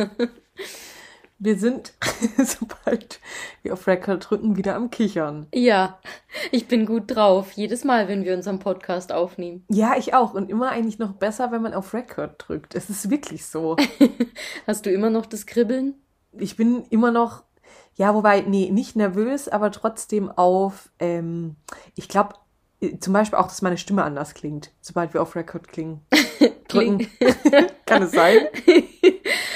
Wir sind, sobald wir auf Record drücken, wieder am Kichern. Ja, ich bin gut drauf. Jedes Mal, wenn wir unseren Podcast aufnehmen. Ja, ich auch. Und immer eigentlich noch besser, wenn man auf Record drückt. Es ist wirklich so. Hast du immer noch das Kribbeln? Ich bin immer noch, ja, wobei, nee, nicht nervös, aber trotzdem auf, ähm, ich glaube, zum Beispiel auch, dass meine Stimme anders klingt, sobald wir auf Record klingen. Drücken. Kann es sein?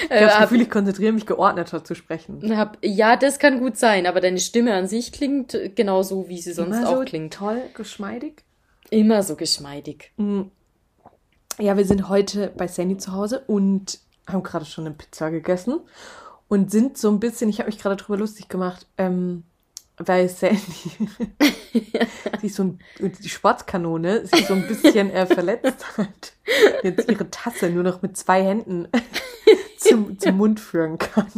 Ich habe das Gefühl, ich konzentriere mich geordneter zu sprechen. Hab, ja, das kann gut sein, aber deine Stimme an sich klingt genauso, wie sie sonst Immer auch so klingt. Toll, geschmeidig. Immer so geschmeidig. Ja, wir sind heute bei Sandy zu Hause und haben gerade schon eine Pizza gegessen und sind so ein bisschen, ich habe mich gerade drüber lustig gemacht, ähm, weil Sandy, sie so ein, die Sportskanone, sie so ein bisschen äh, verletzt hat, jetzt ihre Tasse nur noch mit zwei Händen zum, zum Mund führen kann.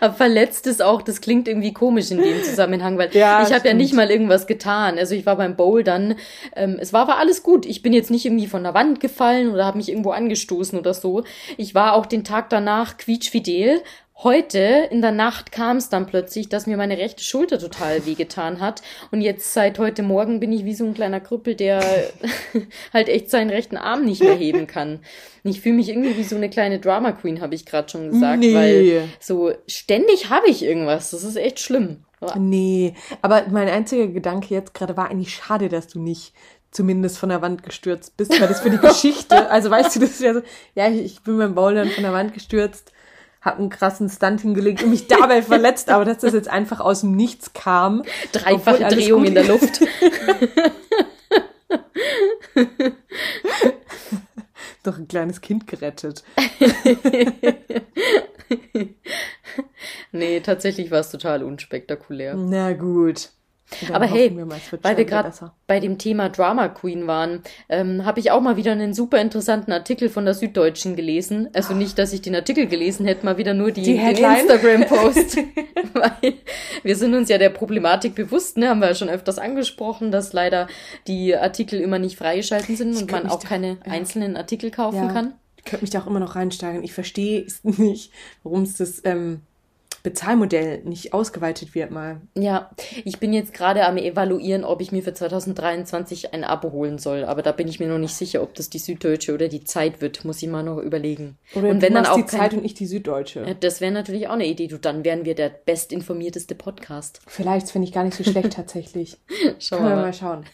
Aber verletzt ist auch, das klingt irgendwie komisch in dem Zusammenhang, weil Ja, ich habe ja nicht mal irgendwas getan. Also ich war beim Bouldern, ähm, es war aber alles gut. Ich bin jetzt nicht irgendwie von der Wand gefallen oder habe mich irgendwo angestoßen oder so. Ich war auch den Tag danach quietschfidel. Heute in der Nacht kam es dann plötzlich, dass mir meine rechte Schulter total wehgetan hat. Und jetzt seit heute Morgen bin ich wie so ein kleiner Krüppel, der halt echt seinen rechten Arm nicht mehr heben kann. Und ich fühle mich irgendwie wie so eine kleine Drama Queen, habe ich gerade schon gesagt. Nee. Weil so ständig habe ich irgendwas. Das ist echt schlimm. Nee, aber mein einziger Gedanke jetzt gerade war eigentlich schade, dass du nicht zumindest von der Wand gestürzt bist, weil das für die Geschichte, also weißt du, das ist ja so, ja, ich, ich bin beim Bouldern von der Wand gestürzt, hab einen krassen Stunt hingelegt und mich dabei verletzt, aber dass das jetzt einfach aus dem Nichts kam. Dreifache Drehung in der Luft. Doch ein kleines Kind gerettet. nee, tatsächlich war es total unspektakulär. Na gut. Dann Aber hey, wir mal, weil wir gerade bei dem Thema Drama Queen waren, ähm, habe ich auch mal wieder einen super interessanten Artikel von der Süddeutschen gelesen. Also nicht, dass ich den Artikel gelesen hätte, mal wieder nur die, Die den? Instagram-Post. weil wir sind uns ja der Problematik bewusst, ne? haben wir ja schon öfters angesprochen, dass leider die Artikel immer nicht freigeschalten sind und könnte man auch da- keine ja. einzelnen Artikel kaufen Ja. kann. Ich könnte mich da auch immer noch reinsteigen. Ich verstehe es nicht, warum es das ähm, Bezahlmodell nicht ausgeweitet wird mal. Ja, ich bin jetzt gerade am evaluieren, ob ich mir für 2023 ein Abo holen soll, aber da bin ich mir noch nicht sicher, ob das die Süddeutsche oder die Zeit wird, muss ich mal noch überlegen. Oder und wenn dann auch die kein- Zeit und ich die Süddeutsche. Ja, das wäre natürlich auch eine Idee, du, dann wären wir der bestinformierteste Podcast. Vielleicht finde ich gar nicht so schlecht tatsächlich. Schauen Können wir mal. mal schauen.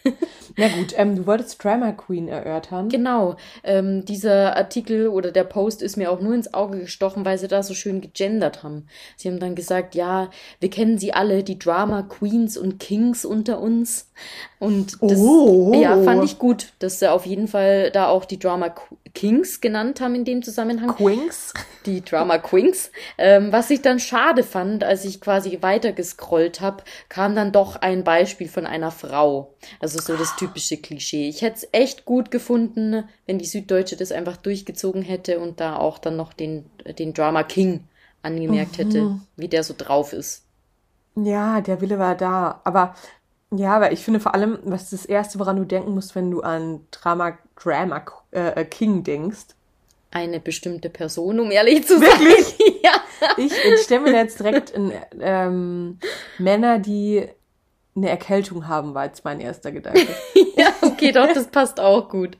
Na gut, ähm, du wolltest Drama Queen erörtern. Genau, ähm, dieser Artikel oder der Post ist mir auch nur ins Auge gestochen, weil sie da so schön gegendert haben. Sie haben dann gesagt, ja, wir kennen sie alle, die Drama Queens und Kings unter uns. Und das Oh. ja, fand ich gut, dass sie auf jeden Fall da auch die Drama Kings genannt haben in dem Zusammenhang. Quinks. die Drama Queens. Ähm, was ich dann schade fand, als ich quasi weiter gescrollt habe, kam dann doch ein Beispiel von einer Frau. Also so das typische Klischee. Ich hätte es echt gut gefunden, wenn die Süddeutsche das einfach durchgezogen hätte und da auch dann noch den, den Drama King angemerkt hätte, wie der so drauf ist. Ja, der Wille war da. Aber ja, aber ich finde vor allem, was das Erste, woran du denken musst, wenn du an Drama, Drama äh, äh, King denkst. Eine bestimmte Person, um ehrlich zu sein. Wirklich? ja. Ich, ich stelle mir da jetzt direkt in, ähm, Männer, die eine Erkältung haben, war jetzt mein erster Gedanke. ja, okay, doch, das passt auch gut.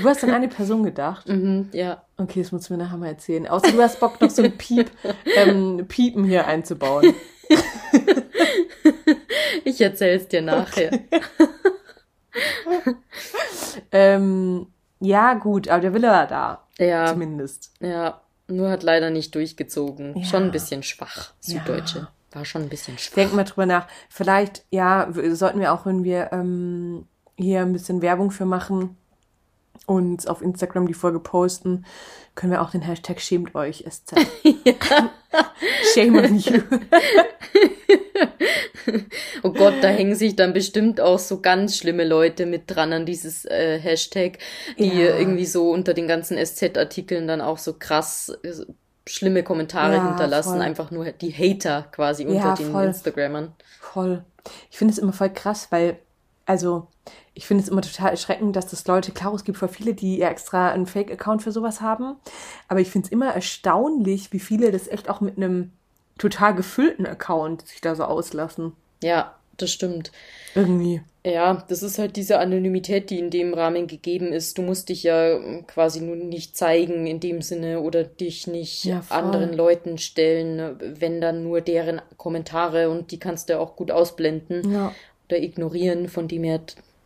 Du hast an eine Person gedacht. Mhm, ja. Okay, das musst du mir nachher mal erzählen. Außer du hast Bock, noch so ein Piep, ähm, Piepen hier einzubauen. Ich erzähl's dir nachher. Ähm, ja, gut, aber der Wille war da. Ja. Zumindest. Ja, nur hat leider nicht durchgezogen. Ja. Schon ein bisschen schwach, Ja. Süddeutsche. War schon ein bisschen schwach. Denk mal drüber nach. Vielleicht, ja, sollten wir auch, wenn wir ähm, hier ein bisschen Werbung für machen und auf Instagram die Folge posten, können wir auch den Hashtag schämt euch SZ. Shame on you. Oh Gott, da hängen sich dann bestimmt auch so ganz schlimme Leute mit dran an dieses äh, Hashtag, die Ja. irgendwie so unter den ganzen SZ-Artikeln dann auch so krass äh, schlimme Kommentare Ja, hinterlassen. voll. Einfach nur die Hater quasi unter Ja, den voll. Instagrammern. Voll. Ich finde es immer voll krass, weil, also ich finde es immer total erschreckend, dass es Leute, klar, es gibt voll viele, die extra einen Fake-Account für sowas haben. Aber ich finde es immer erstaunlich, wie viele das echt auch mit einem total gefüllten Account sich da so auslassen. Ja, das stimmt. Irgendwie. Ja, das ist halt diese Anonymität, die in dem Rahmen gegeben ist. Du musst dich ja quasi nun nicht zeigen in dem Sinne oder dich nicht Ja, anderen Leuten stellen, wenn dann nur deren Kommentare und die kannst du auch gut ausblenden Ja. Oder ignorieren, von dem her,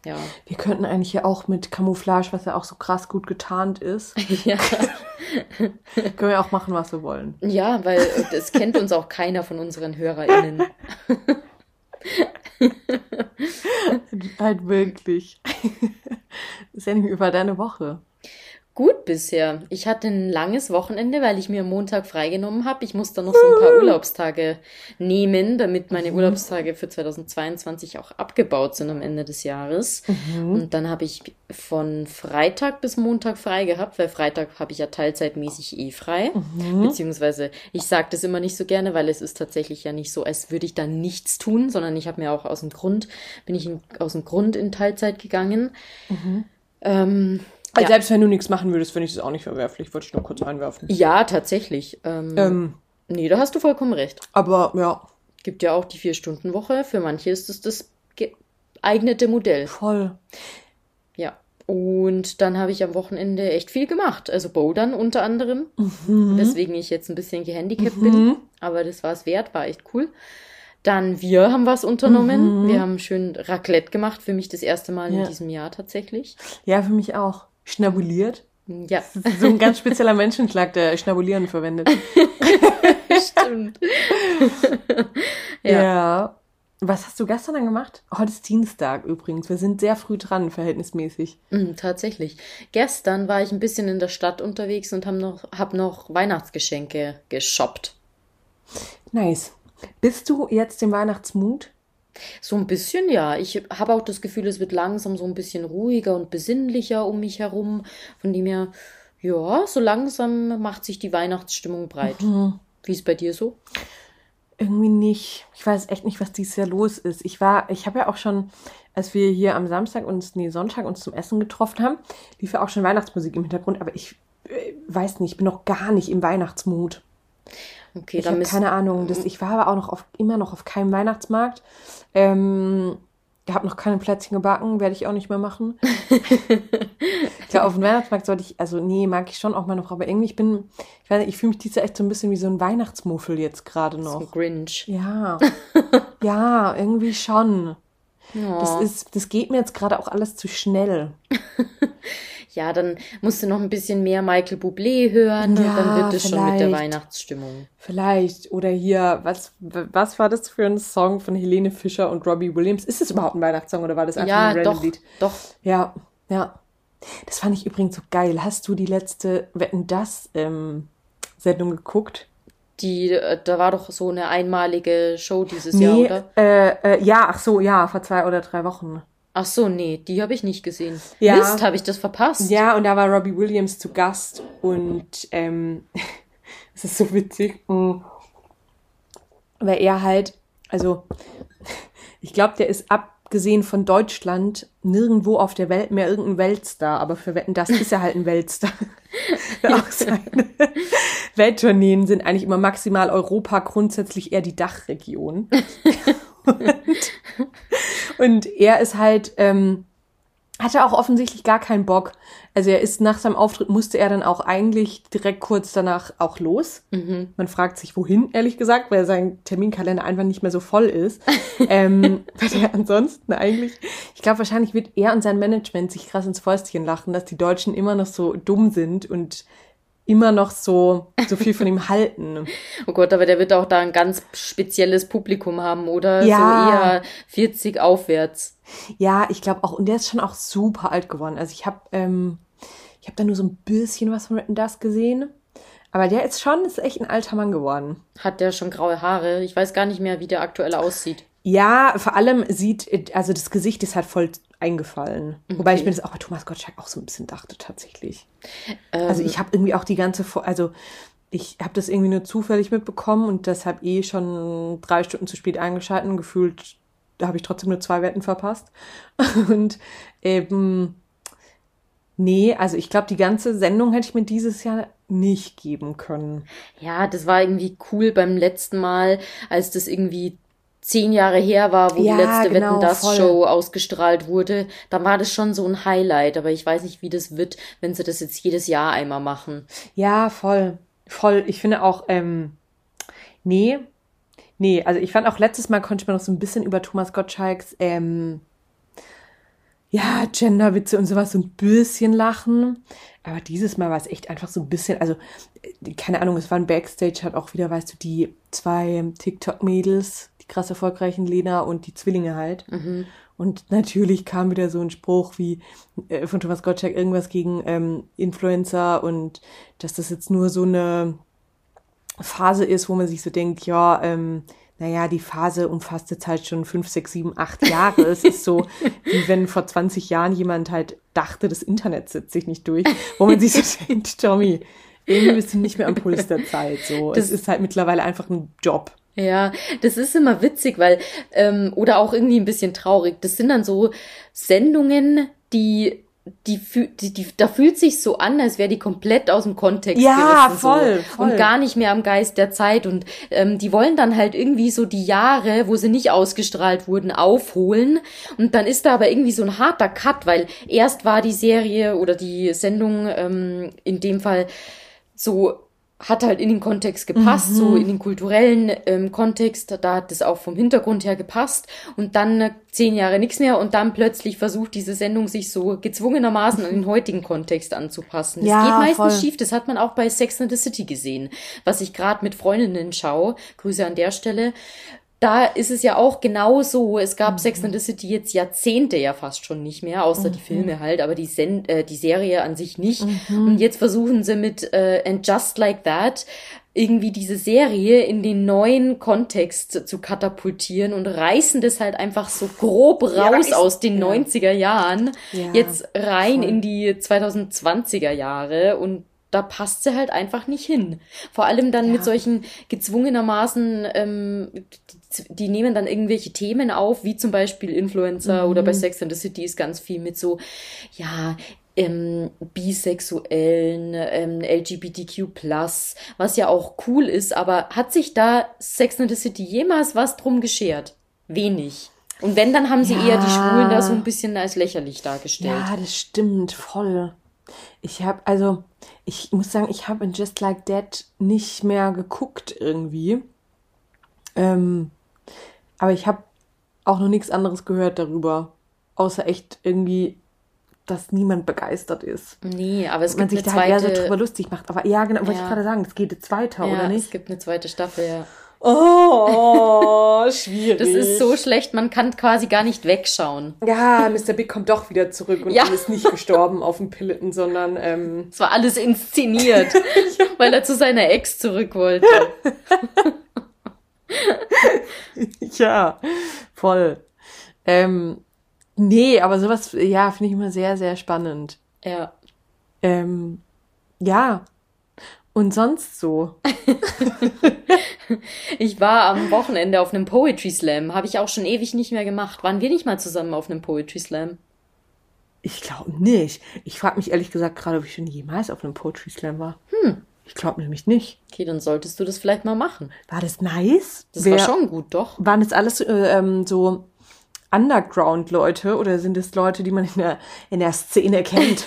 ja. Wir könnten eigentlich ja auch mit Camouflage, was ja auch so krass gut getarnt ist, ja. können wir auch machen, was wir wollen. Ja, weil das kennt uns auch keiner von unseren HörerInnen. Halt wirklich. Sandy, über deine Woche. Gut bisher. Ich hatte ein langes Wochenende, weil ich mir am Montag freigenommen habe. Ich muss dann noch so ein paar Urlaubstage nehmen, damit meine Urlaubstage für 2022 auch abgebaut sind am Ende des Jahres. Und dann habe ich von Freitag bis Montag frei gehabt, weil Freitag habe ich ja teilzeitmäßig eh frei. Beziehungsweise, ich sage das immer nicht so gerne, weil es ist tatsächlich ja nicht so, als würde ich da nichts tun, sondern ich habe mir auch aus dem Grund, bin ich in, aus dem Grund in Teilzeit gegangen. Ähm, Also Ja. selbst wenn du nichts machen würdest, finde ich das auch nicht verwerflich. Wollte ich nur kurz einwerfen. Ja, tatsächlich. Ähm, Ähm, nee, da hast du vollkommen recht. aber ja, Gibt ja auch die Vier-Stunden-Woche. Für manche ist es das geeignete Modell. voll. Ja. Und dann habe ich am Wochenende echt viel gemacht. Also Bouldern unter anderem. Mhm. Weswegen ich jetzt ein bisschen gehandicapt bin. Aber das war es wert, war echt cool. Dann wir haben was unternommen. Wir haben schön Raclette gemacht. Für mich das erste Mal Mhm. Ja. in diesem Jahr tatsächlich. Ja, für mich auch. Schnabuliert. Ja, so ein ganz spezieller Menschenschlag, der Schnabulieren verwendet. stimmt. Ja. Ja. Was hast du gestern dann gemacht? Heute ist Dienstag übrigens. Wir sind sehr früh dran, verhältnismäßig. Mm, tatsächlich. Gestern war ich ein bisschen in der Stadt unterwegs und habe noch, hab noch Weihnachtsgeschenke geshoppt. Nice. Bist du jetzt im Weihnachtsmut? So ein bisschen, ja. Ich habe auch das Gefühl, es wird langsam so ein bisschen ruhiger und besinnlicher um mich herum. Von dem her, ja, so langsam macht sich die Weihnachtsstimmung breit. Wie ist bei dir so? Irgendwie nicht. Ich weiß echt nicht, was dieses Jahr los ist. Ich war, ich habe ja auch schon, als wir hier am Samstag uns, nee, Sonntag uns zum Essen getroffen haben, lief ja auch schon Weihnachtsmusik im Hintergrund, aber ich äh, weiß nicht, ich bin noch gar nicht im Weihnachtsmut. Okay, Ich habe keine Ahnung. Das, ich war aber auch noch auf, immer noch auf keinem Weihnachtsmarkt. Ähm, ich habe noch keine Plätzchen gebacken, werde ich auch nicht mehr machen. ja, auf dem Weihnachtsmarkt sollte ich, also nee, mag ich schon auch mal noch, aber irgendwie ich bin, ich weiß nicht, ich fühle mich dieses Jahr echt so ein bisschen wie so ein Weihnachtsmuffel jetzt gerade so noch. Grinch. Ja, ja, irgendwie schon. Das Ja. ist, das geht mir jetzt gerade auch alles zu schnell. Ja, dann musst du noch ein bisschen mehr Michael Bublé hören und Ja, dann wird es schon mit der. Weihnachtsstimmung. Vielleicht. Oder hier, was, was war das für ein Song von Helene Fischer und Robbie Williams? Ist es überhaupt ein Weihnachtssong oder war das einfach Ja, ein random doch, Lied? doch. Ja, ja. Das fand ich übrigens so geil. Hast du die letzte Wetten das ähm, Sendung geguckt? Die, äh, da war doch so eine einmalige Show dieses Jahr, Nee, oder? äh, äh, ja, ach so, ja, vor zwei oder drei Wochen. Ach so, nee, die habe ich nicht gesehen. Ja. Mist, habe ich das verpasst? Ja, und da war Robbie Williams zu Gast und ähm, es ist so witzig, mm, weil er halt, also ich glaube, der ist abgesehen von Deutschland nirgendwo auf der Welt mehr irgendein Weltstar, aber für Wetten, das ist er halt ein Weltstar. Auch seine Welttourneen sind eigentlich immer maximal Europa, grundsätzlich eher die Dachregion. und, er ist halt, ähm, hatte auch offensichtlich gar keinen Bock. Also er ist nach seinem Auftritt musste er dann auch eigentlich direkt kurz danach auch los. Man fragt sich, wohin, ehrlich gesagt, weil sein Terminkalender einfach nicht mehr so voll ist. ähm, weil er ansonsten eigentlich, ich glaube, wahrscheinlich wird er und sein Management sich krass ins Fäustchen lachen, dass die Deutschen immer noch so dumm sind und immer noch so, so viel von ihm halten. Oh Gott, aber der wird auch da ein ganz spezielles Publikum haben, oder? Ja. So eher 40 aufwärts. Ja, ich glaube auch, und der ist schon auch super alt geworden. Also ich habe ähm, ich habe da nur so ein bisschen was von Wetten das gesehen. Aber der ist schon, ist echt ein alter Mann geworden. Hat der schon graue Haare? Ich weiß gar nicht mehr, wie der aktuell aussieht. Ja, vor allem sieht, also das Gesicht ist halt voll eingefallen. Wobei ich mir das auch bei Thomas Gottschalk auch so ein bisschen dachte, tatsächlich. also ich habe irgendwie auch die ganze, also ich habe das irgendwie nur zufällig mitbekommen und deshalb eh schon drei Stunden zu spät eingeschaltet und gefühlt da habe ich trotzdem nur zwei Wetten verpasst. Und eben, nee, also ich glaube, die ganze Sendung hätte ich mir dieses Jahr nicht geben können. Ja, das war irgendwie cool beim letzten Mal, als das irgendwie zehn Jahre her war, wo ja, die letzte genau, Wetten das Show ausgestrahlt wurde, dann war das schon so ein Highlight. Aber ich weiß nicht, wie das wird, wenn sie das jetzt jedes Jahr einmal machen. Ja, voll, voll. Ich finde auch, ähm, nee, nee. Also ich fand auch letztes Mal konnte man noch so ein bisschen über Thomas Gottschalks ähm, ja, Genderwitze und sowas so ein bisschen lachen. Aber dieses Mal war es echt einfach so ein bisschen, also, äh, keine Ahnung, es war ein Backstage, hat auch wieder, weißt du, die zwei TikTok-Mädels, die krass erfolgreichen Lena und die Zwillinge halt. Mhm. Und natürlich kam wieder so ein Spruch wie äh, von Thomas Gottschalk irgendwas gegen ähm, Influencer und dass das jetzt nur so eine Phase ist, wo man sich so denkt, ja, ähm, naja, die Phase umfasst jetzt halt schon fünf, sechs, sieben, acht Jahre. es ist so, wie wenn vor 20 Jahren jemand halt dachte, das Internet setzt sich nicht durch, wo man sich so denkt, Tommy, irgendwie bist du nicht mehr am Puls der Zeit. So, das ist halt mittlerweile einfach ein Job. Ja, das ist immer witzig, weil, ähm, oder auch irgendwie ein bisschen traurig. Das sind dann so Sendungen, die die, die, die, da fühlt sich so an, als wäre die komplett aus dem Kontext ja, gerissen. Voll, so. voll. Und gar nicht mehr am Geist der Zeit. Und ähm, die wollen dann halt irgendwie so die Jahre, wo sie nicht ausgestrahlt wurden, aufholen. Und dann ist da aber irgendwie so ein harter Cut, weil erst war die Serie oder die Sendung ähm, in dem Fall so hat halt in den Kontext gepasst, mhm. so in den kulturellen ähm, Kontext, da hat es auch vom Hintergrund her gepasst und dann äh, zehn Jahre nichts mehr und dann plötzlich versucht diese Sendung sich so gezwungenermaßen an den heutigen Kontext anzupassen. Das ja, geht meistens voll. schief, das hat man auch bei Sex and the City gesehen, was ich gerade mit Freundinnen schaue, Grüße an der Stelle, da ist es ja auch genau so. Es gab mhm. Sex and the City jetzt Jahrzehnte ja fast schon nicht mehr, außer mhm. die Filme halt, aber die, Sen äh, die Serie an sich nicht. Mhm. Und jetzt versuchen sie mit äh, And Just Like That irgendwie diese Serie in den neuen Kontext zu katapultieren und reißen das halt einfach so grob raus ja, aus den ja. 90er Jahren ja, jetzt rein voll. in die 2020er Jahre und da passt sie halt einfach nicht hin. Vor allem dann ja. mit solchen gezwungenermaßen, ähm, die, nehmen dann irgendwelche Themen auf, wie zum Beispiel Influencer mhm. oder bei Sex and the City ist ganz viel mit so, ja, ähm, bisexuellen, ähm, LGBTQ+, was ja auch cool ist, aber hat sich da Sex and the City jemals was drum geschert? Wenig. Und wenn, dann haben sie ja. eher die Schwulen da so ein bisschen als lächerlich dargestellt. Ja, das stimmt, voll. Ich habe, also, ich muss sagen, ich habe in Just Like That nicht mehr geguckt irgendwie. Ähm, aber ich habe auch noch nichts anderes gehört darüber. Außer echt irgendwie, dass niemand begeistert ist. Nee, aber es Man gibt sich eine da zweite... halt eher so drüber lustig macht. Aber ja, genau, wollte ja. ich gerade sagen, es geht jetzt weiter, ja, oder nicht? es gibt eine zweite Staffel, ja. Oh, schwierig. Das ist so schlecht, man kann quasi gar nicht wegschauen. Ja, Mr. Big kommt doch wieder zurück und ja. ist nicht gestorben auf dem Pilletten, sondern ähm, es war alles inszeniert, weil er zu seiner Ex zurück wollte. ja, voll. Ähm, nee, aber sowas, ja, finde ich immer sehr, sehr spannend. Ja. Ähm, ja, und sonst so? ich war am Wochenende auf einem Poetry Slam. Habe ich auch schon ewig nicht mehr gemacht. Waren wir nicht mal zusammen auf einem Poetry Slam? Ich glaube nicht. Ich frage mich ehrlich gesagt gerade, ob ich schon jemals auf einem Poetry Slam war. Hm. Ich glaube nämlich nicht. Okay, dann solltest du das vielleicht mal machen. War das nice? Das Wer, war schon gut, doch. Waren das alles äh, ähm, so Underground-Leute oder sind es Leute, die man in der, in der Szene kennt?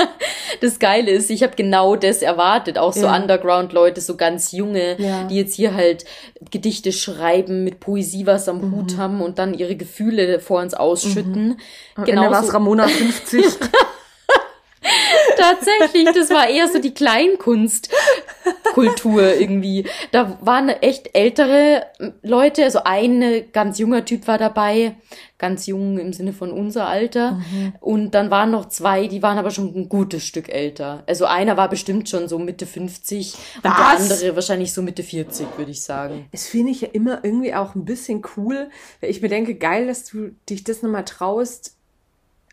das Geile ist, ich habe genau das erwartet. Auch so ja. Underground-Leute, so ganz junge, ja. die jetzt hier halt Gedichte schreiben, mit Poesie was am mhm. Hut haben und dann ihre Gefühle vor uns ausschütten. Mhm. Genau war es Ramona 50. Tatsächlich, das war eher so die Kleinkunstkultur irgendwie. Da waren echt ältere Leute, also ein ganz junger Typ war dabei, ganz jung im Sinne von unser Alter. Mhm. Und dann waren noch zwei, die waren aber schon ein gutes Stück älter. Also einer war bestimmt schon so Mitte 50 Was? und der andere wahrscheinlich so Mitte 40, würde ich sagen. Das finde ich ja immer irgendwie auch ein bisschen cool, weil ich mir denke, geil, dass du dich das nochmal traust,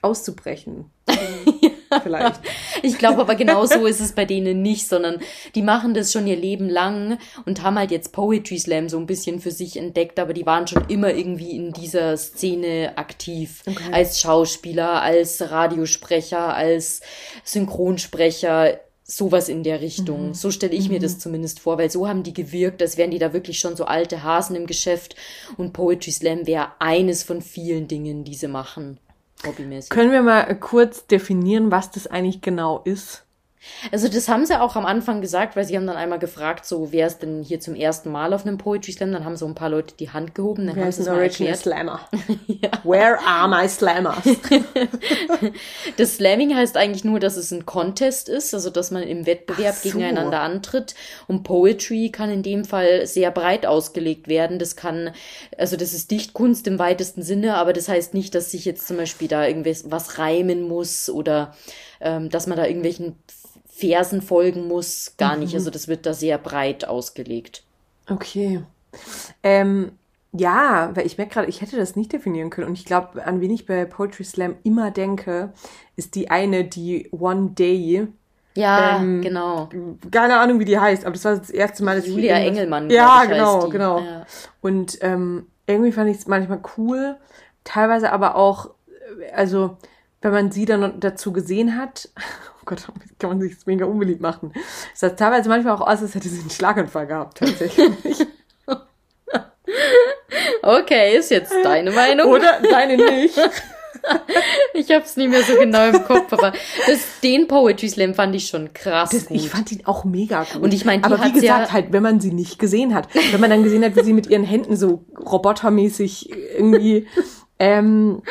auszubrechen. vielleicht. ich glaube aber genau so ist es bei denen nicht, sondern die machen das schon ihr Leben lang und haben halt jetzt Poetry Slam so ein bisschen für sich entdeckt, aber die waren schon immer irgendwie in dieser Szene aktiv. Okay. Als Schauspieler, als Radiosprecher, als Synchronsprecher sowas in der Richtung. Mhm. So stelle ich mhm. mir das zumindest vor, weil so haben die gewirkt, als wären die da wirklich schon so alte Hasen im Geschäft und Poetry Slam wäre eines von vielen Dingen, die sie machen. Hobbymäßig. Können wir mal kurz definieren, was das eigentlich genau ist? Also das haben sie auch am Anfang gesagt, weil sie haben dann einmal gefragt, so wer ist denn hier zum ersten Mal auf einem Poetry Slam? Dann haben so ein paar Leute die Hand gehoben. Dann wer haben ist ein Original Slammer? ja. Where are my Slammers? das Slamming heißt eigentlich nur, dass es ein Contest ist, also dass man im Wettbewerb so. gegeneinander antritt. Und Poetry kann in dem Fall sehr breit ausgelegt werden. Das kann, also das ist Dichtkunst im weitesten Sinne, aber das heißt nicht, dass sich jetzt zum Beispiel da irgendwas was reimen muss oder ähm, dass man da irgendwelchen Versen folgen muss, gar nicht. Mhm. Also das wird da sehr breit ausgelegt. Okay. Ähm, ja, weil ich merke gerade, ich hätte das nicht definieren können. Und ich glaube, an wen ich bei Poetry Slam immer denke, ist die eine, die One Day. Ja, ähm, genau. Keine Ahnung, wie die heißt, aber das war das erste Mal, dass Julia ich Engelmann. Ja, genau, genau. Ja. Und ähm, irgendwie fand ich es manchmal cool, teilweise aber auch, also wenn man sie dann dazu gesehen hat, oh Gott, kann man sich das mega unbeliebt machen. Es sah teilweise manchmal auch aus, als hätte sie einen Schlaganfall gehabt, tatsächlich. okay, ist jetzt deine Meinung. Oder deine nicht. ich hab's nicht mehr so genau im Kopf, aber das, den Poetry Slam fand ich schon krass. Das, ich fand ihn auch mega gut. Und ich meine, aber wie gesagt, ja halt, wenn man sie nicht gesehen hat, wenn man dann gesehen hat, wie sie mit ihren Händen so robotermäßig irgendwie ähm,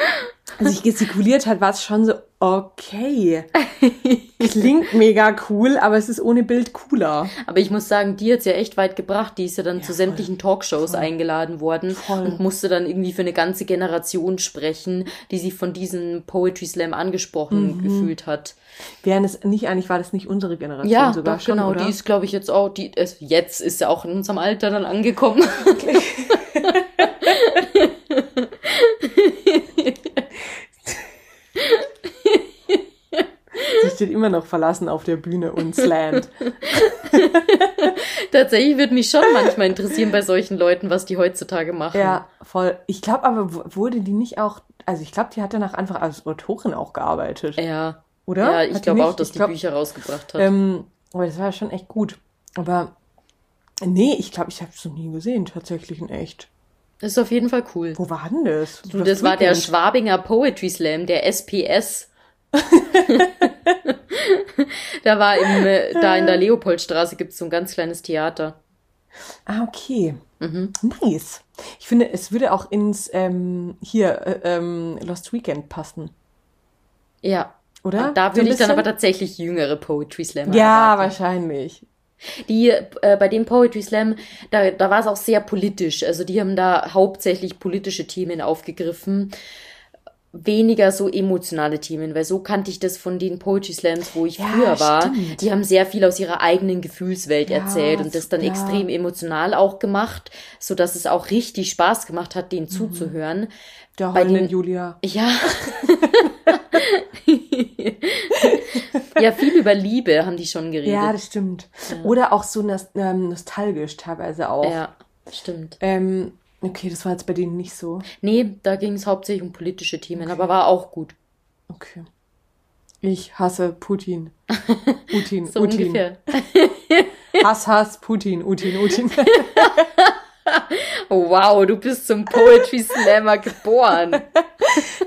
sich gestikuliert hat, war es schon so, okay. Klingt mega cool, aber es ist ohne Bild cooler. Aber ich muss sagen, die hat's ja echt weit gebracht. Die ist ja dann ja, zu sämtlichen Talkshows voll. eingeladen worden voll. und musste dann irgendwie für eine ganze Generation sprechen, die sich von diesem Poetry Slam angesprochen mhm. gefühlt hat. Wären es nicht eigentlich, war das nicht unsere Generation ja, sogar doch, schon, genau, oder? die ist, glaube ich, jetzt auch, die, ist, jetzt ist sie auch in unserem Alter dann angekommen. Okay. Sie steht immer noch verlassen auf der Bühne und slammt. Tatsächlich würde mich schon manchmal interessieren bei solchen Leuten, was die heutzutage machen. Ja, voll. Ich glaube aber, wurde die nicht auch, also ich glaube, die hat danach einfach als Autorin auch gearbeitet. Ja. Oder? Ja, ich glaube auch, dass ich die glaub, Bücher rausgebracht hat. Ähm, aber das war schon echt gut. Aber nee, ich glaube, ich habe es noch nie gesehen, tatsächlich in echt. Das ist auf jeden Fall cool. Wo war denn das? Du, das war der Schwabinger Poetry Slam, der SPS. da war im, äh, da in der Leopoldstraße gibt es so ein ganz kleines Theater. Ah, okay. Mhm. Nice. Ich finde, es würde auch ins ähm, hier äh, ähm, Lost Weekend passen. Ja. Oder? Und da würde so ich dann aber tatsächlich jüngere Poetry Slam Ja, erwarten. wahrscheinlich. Die, äh, bei dem Poetry Slam, da, da war es auch sehr politisch. Also die haben da hauptsächlich politische Themen aufgegriffen. Weniger so emotionale Themen, weil so kannte ich das von den Poetry Slams, wo ich ja, früher war. Stimmt. Die haben sehr viel aus ihrer eigenen Gefühlswelt ja, erzählt und das dann ja. extrem emotional auch gemacht, so dass es auch richtig Spaß gemacht hat, denen mhm. zuzuhören. Der heulenden Julia. Ja. ja, viel über Liebe haben die schon geredet. Ja, das stimmt. Oder auch so ähm, nostalgisch teilweise auch. Ja, stimmt. Ähm, okay, das war jetzt bei denen nicht so. Nee, da ging es hauptsächlich um politische Themen, okay. aber war auch gut. Okay. Ich hasse Putin. Putin, so Putin. ungefähr. Hass, Hass, Putin, Utin, Utin. wow, du bist zum Poetry Slammer geboren.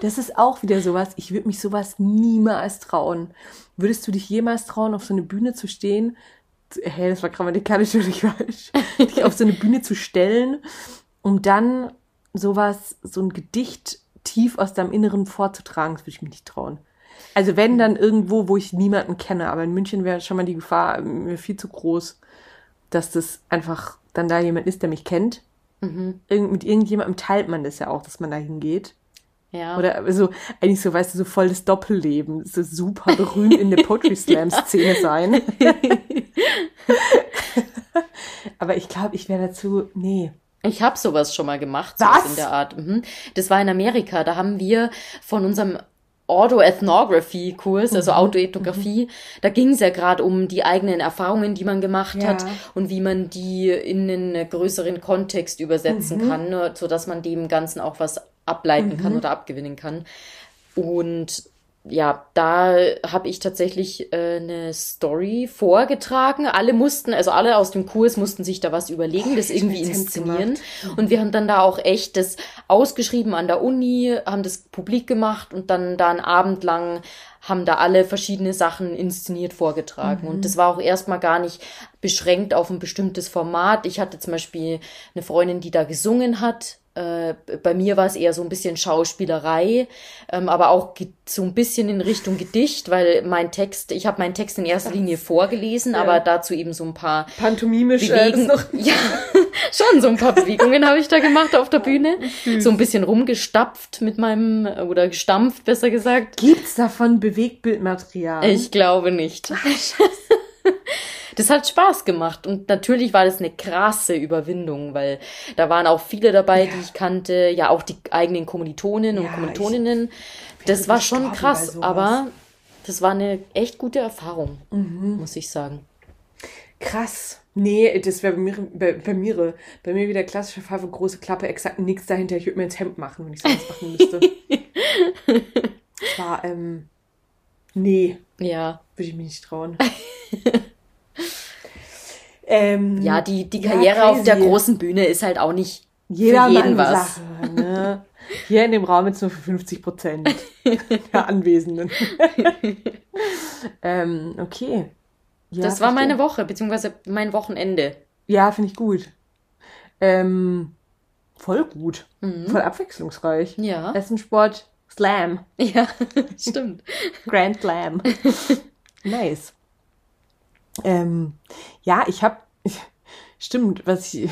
Das ist auch wieder sowas. Ich würde mich sowas niemals trauen. Würdest du dich jemals trauen, auf so eine Bühne zu stehen? Hey, das war grammatikalisch natürlich falsch. dich auf so eine Bühne zu stellen, um dann sowas, so ein Gedicht tief aus deinem Inneren vorzutragen, das würde ich mich nicht trauen. Also wenn dann irgendwo, wo ich niemanden kenne, aber in München wäre schon mal die Gefahr mir viel zu groß, dass das einfach dann da jemand ist, der mich kennt. Mhm. Irgend, mit irgendjemandem teilt man das ja auch, dass man da hingeht. Ja. Oder also eigentlich so, weißt du, so voll das Doppelleben, so super berühmt in der Poetry Slam Szene sein. Aber ich glaube, ich wäre dazu, nee. Ich habe sowas schon mal gemacht, Was? in der Art. Mhm. Das war in Amerika. Da haben wir von unserem Autoethnography-Kurs, also Mhm. Autoethnographie. Da ging es ja gerade um die eigenen Erfahrungen, die man gemacht Ja. hat und wie man die in einen größeren Kontext übersetzen Mhm. kann, ne, sodass man dem Ganzen auch was ableiten kann oder abgewinnen kann. Und ja, da habe ich tatsächlich äh, eine Story vorgetragen. Alle mussten, also alle aus dem Kurs mussten sich da was überlegen, das richtig irgendwie inszenieren. Und wir haben dann da auch echt das ausgeschrieben an der Uni, haben das publik gemacht und dann da einen Abend lang haben da alle verschiedene Sachen inszeniert vorgetragen. Und das war auch erstmal gar nicht beschränkt auf ein bestimmtes Format. Ich hatte zum Beispiel eine Freundin, die da gesungen hat. Äh, bei mir war es eher so ein bisschen Schauspielerei, ähm, aber auch so ein bisschen in Richtung Gedicht, weil mein Text, ich habe meinen Text in erster Linie vorgelesen, aber dazu eben so ein paar Pantomimisch äh, Bewegen. das noch. Ja, schon so ein paar Bewegungen habe ich da gemacht auf der Bühne. So ein bisschen rumgestapft mit meinem, oder gestampft, besser gesagt. Gibt's davon Bewegtbildmaterial? Ich glaube nicht. Das hat Spaß gemacht und natürlich war das eine krasse Überwindung, weil da waren auch viele dabei, die ich kannte, ja auch die eigenen Kommilitonen und Ja, Kommilitoninnen. Das war schon krass, aber das war eine echt gute Erfahrung, Mhm. muss ich sagen. Krass. Nee, das wäre bei mir, bei, bei mir, bei mir wieder klassischer Fall von große Klappe, exakt nichts dahinter. Ich würde mir ins Hemd machen, wenn ich sowas machen müsste. Das war, ähm, nee, Ja, würde ich mich nicht trauen. ähm, ja, die, die Ja, Karriere auf der großen Bühne ist halt auch nicht jeder für jeden was. Sache, ne? Hier in dem Raum jetzt nur für 50 Prozent der Anwesenden. ähm, okay. Ja, das war meine Woche, beziehungsweise mein Wochenende. Ja, finde ich gut. Ähm, voll gut. Mhm. Voll abwechslungsreich. Ja. Essen, Sport, Slam. Ja, stimmt. Grand Slam. nice. Ähm, ja, ich habe, stimmt, was ich,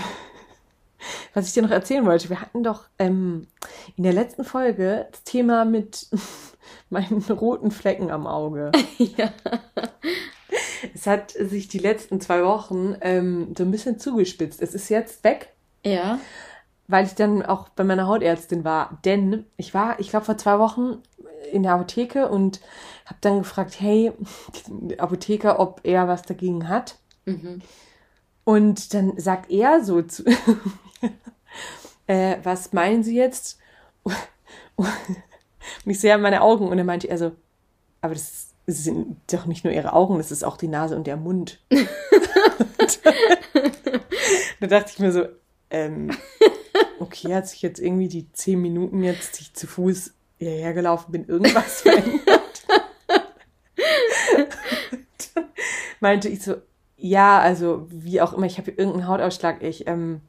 was ich dir noch erzählen wollte. Wir hatten doch ähm, in der letzten Folge das Thema mit meinen roten Flecken am Auge. Ja. Es hat sich die letzten zwei Wochen ähm, so ein bisschen zugespitzt. Es ist jetzt weg. Ja. weil ich dann auch bei meiner Hautärztin war. Denn ich war, ich glaube, vor zwei Wochen in der Apotheke und habe dann gefragt, hey, Apotheker, ob er was dagegen hat. Mhm. Und dann sagt er so zu, äh, was meinen Sie jetzt? Und ich sehe an meine Augen und dann meinte er so, aber das sind doch nicht nur Ihre Augen, das ist auch die Nase und der Mund. da dachte ich mir so, ähm, okay, hat sich jetzt irgendwie die zehn Minuten jetzt, die ich zu Fuß hierher gelaufen bin, irgendwas verändert? Meinte ich so, ja, also wie auch immer, ich habe irgendeinen Hautausschlag, ich ähm,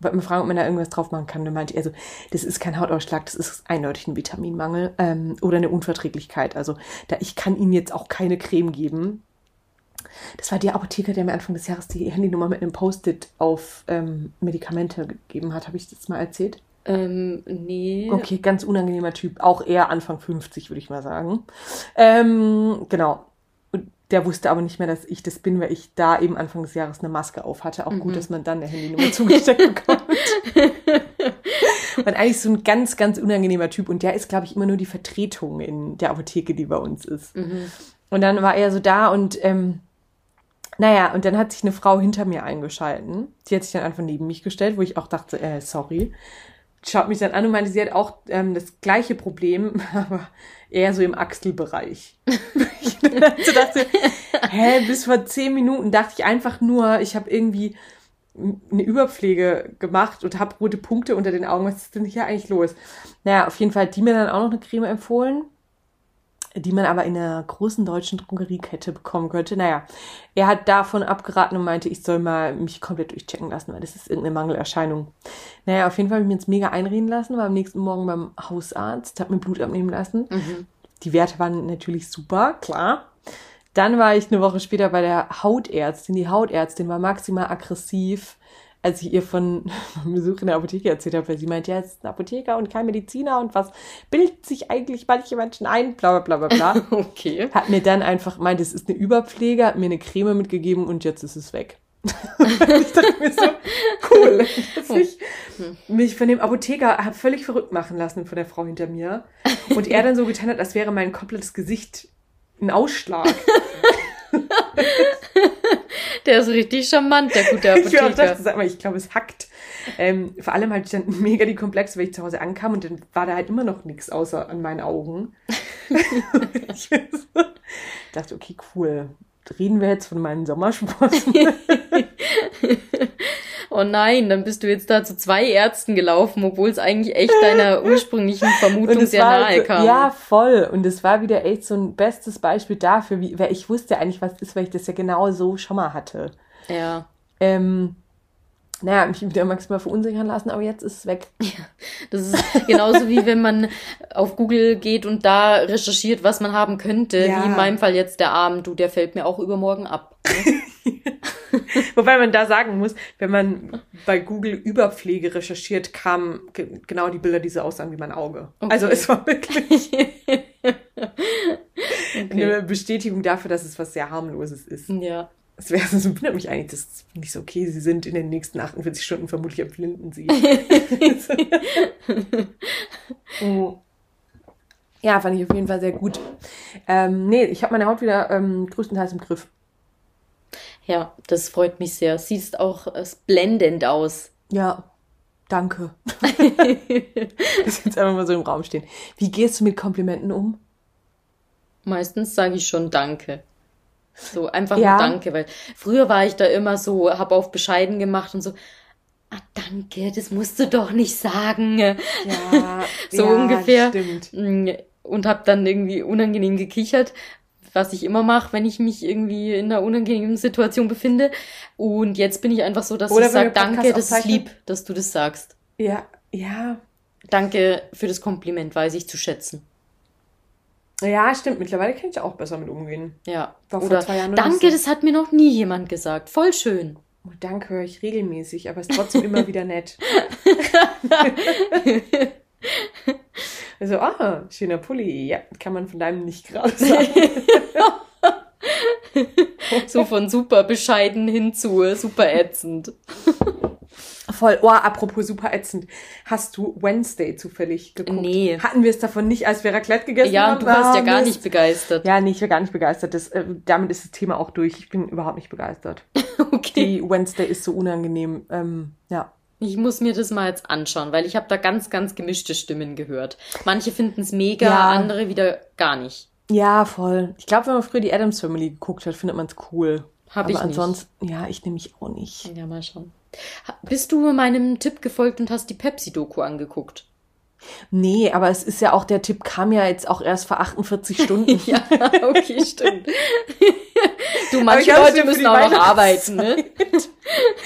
wollte mal fragen, ob man da irgendwas drauf machen kann. Und dann meinte er so, das ist kein Hautausschlag, das ist eindeutig ein Vitaminmangel ähm, oder eine Unverträglichkeit. Also da ich kann Ihnen jetzt auch keine Creme geben. Das war der Apotheker, der mir Anfang des Jahres die Handynummer mit einem Post-it auf ähm, Medikamente gegeben hat. Habe ich das mal erzählt? Ähm, nee. Okay, ganz unangenehmer Typ. Auch eher Anfang 50, würde ich mal sagen. Ähm, genau. Und der wusste aber nicht mehr, dass ich das bin, weil ich da eben Anfang des Jahres eine Maske auf hatte. Auch gut, dass man dann eine Handynummer zugesteckt bekommt. Und eigentlich so ein ganz, ganz unangenehmer Typ. Und der ist, glaube ich, immer nur die Vertretung in der Apotheke, die bei uns ist. Und dann war er so da und ähm, naja, und dann hat sich eine Frau hinter mir eingeschalten. Die hat sich dann einfach neben mich gestellt, wo ich auch dachte, äh, sorry. Schaut mich dann an und meinte, sie hat auch ähm, das gleiche Problem, aber eher so im Achselbereich. ich dachte, hä, bis vor zehn Minuten dachte ich einfach nur, ich habe irgendwie eine Überpflege gemacht und habe rote Punkte unter den Augen. Was ist denn hier eigentlich los? Naja, auf jeden Fall hat die mir dann auch noch eine Creme empfohlen die man aber in einer großen deutschen Drogeriekette bekommen könnte. Naja, er hat davon abgeraten und meinte, ich soll mal mich komplett durchchecken lassen, weil das ist irgendeine Mangelerscheinung. Naja, auf jeden Fall habe ich mir jetzt mega einreden lassen, war am nächsten Morgen beim Hausarzt, habe mir Blut abnehmen lassen. Die Werte waren natürlich super, klar. Dann war ich eine Woche später bei der Hautärztin. Die Hautärztin war maximal aggressiv, als ich ihr von Besuch in der Apotheke erzählt habe, weil sie meinte, ja, es ist ein Apotheker und kein Mediziner und was bildet sich eigentlich manche Menschen ein, bla bla bla bla bla. Okay. Hat mir dann einfach meint, es ist eine Überpflege, hat mir eine Creme mitgegeben und jetzt ist es weg. ich dachte mir so, cool, dass ich mich von dem Apotheker habe völlig verrückt machen lassen von der Frau hinter mir. Und er dann so getan hat, als wäre mein komplettes Gesicht ein Ausschlag. Der ist richtig charmant, der gute Apotheker. Ich, sag mal, ich glaube, es hackt. Ähm, vor allem hatte ich dann mega die Komplexe, weil ich zu Hause ankam und dann war da halt immer noch nichts außer an meinen Augen. ich dachte, okay, cool. Reden wir jetzt von meinen Sommersprossen? oh nein, dann bist du jetzt da zu zwei Ärzten gelaufen, obwohl es eigentlich echt deiner ursprünglichen Vermutung sehr nahe kam. Ja, voll. Und es war wieder echt so ein bestes Beispiel dafür, wie, weil ich wusste eigentlich, was ist, weil ich das ja genau so schon mal hatte. Ja. Ähm, naja, mich wieder maximal verunsichern lassen, aber jetzt ist es weg. Ja, das ist genauso wie wenn man auf Google geht und da recherchiert, was man haben könnte, ja. wie in meinem Fall jetzt der Arm, du, der fällt mir auch übermorgen ab. Wobei man da sagen muss, wenn man bei Google Überpflege recherchiert, kamen genau die Bilder, die so aussahen wie mein Auge. Okay. Also es war wirklich okay. eine Bestätigung dafür, dass es was sehr harmloses ist. Ja. Es wäre so wundert mich eigentlich, das finde ich so okay, sie sind in den nächsten 48 Stunden vermutlich am Flinden sie. oh. Ja, fand ich auf jeden Fall sehr gut. Ähm, nee, ich habe meine Haut wieder ähm, größtenteils im Griff. Ja, das freut mich sehr. Siehst auch äh, blendend aus. Ja, danke. das jetzt einfach mal so im Raum stehen. Wie gehst du mit Komplimenten um? Meistens sage ich schon Danke. So einfach ja. nur Danke, weil früher war ich da immer so, habe auf bescheiden gemacht und so, ah, danke, das musst du doch nicht sagen. Ja, so ja, ungefähr. Stimmt. Mm, und habe dann irgendwie unangenehm gekichert, was ich immer mache, wenn ich mich irgendwie in einer unangenehmen Situation befinde. Und jetzt bin ich einfach so, dass Oder ich sage, danke, das ist lieb, dass du das sagst. Ja, ja. Danke für das Kompliment, weiß ich zu schätzen. Ja, stimmt. Mittlerweile kann ich auch besser mit umgehen. Ja. War Oder danke, das hat mir noch nie jemand gesagt. Voll schön. Oh, danke höre ich regelmäßig, aber ist trotzdem immer wieder nett. also, ah, schöner Pulli. Ja, kann man von deinem nicht gerade sagen. so von super bescheiden hin zu super ätzend. Voll. Oh, apropos super ätzend. Hast du Wednesday zufällig geguckt? Nee. Hatten wir es davon nicht, als wir Raclette gegessen ja, haben? Ja, du warst ja gar nicht begeistert. Ja, nee, ich war gar nicht begeistert. Das, äh, damit ist das Thema auch durch. Ich bin überhaupt nicht begeistert. okay. Die Wednesday ist so unangenehm. Ähm, ja. Ich muss mir das mal jetzt anschauen, weil ich habe da ganz, ganz gemischte Stimmen gehört. Manche finden es mega, ja. andere wieder gar nicht. Ja, voll. Ich glaube, wenn man früher die Adams Family geguckt hat, findet man es cool. Hab ich ansonsten, nicht. ja, ich nehme mich auch nicht. Ja, mal schauen. Bist du meinem Tipp gefolgt und hast die Pepsi-Doku angeguckt? Nee, aber es ist ja auch, der Tipp kam ja jetzt auch erst vor 48 Stunden. ja, okay, stimmt. du, manche Leute müssen auch noch arbeiten, ne?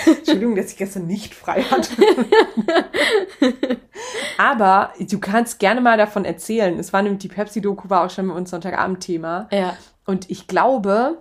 Entschuldigung, dass ich gestern nicht frei hatte. aber du kannst gerne mal davon erzählen. Es war nämlich, die Pepsi-Doku war auch schon mit uns Sonntagabend-Thema. Ja. Und ich glaube,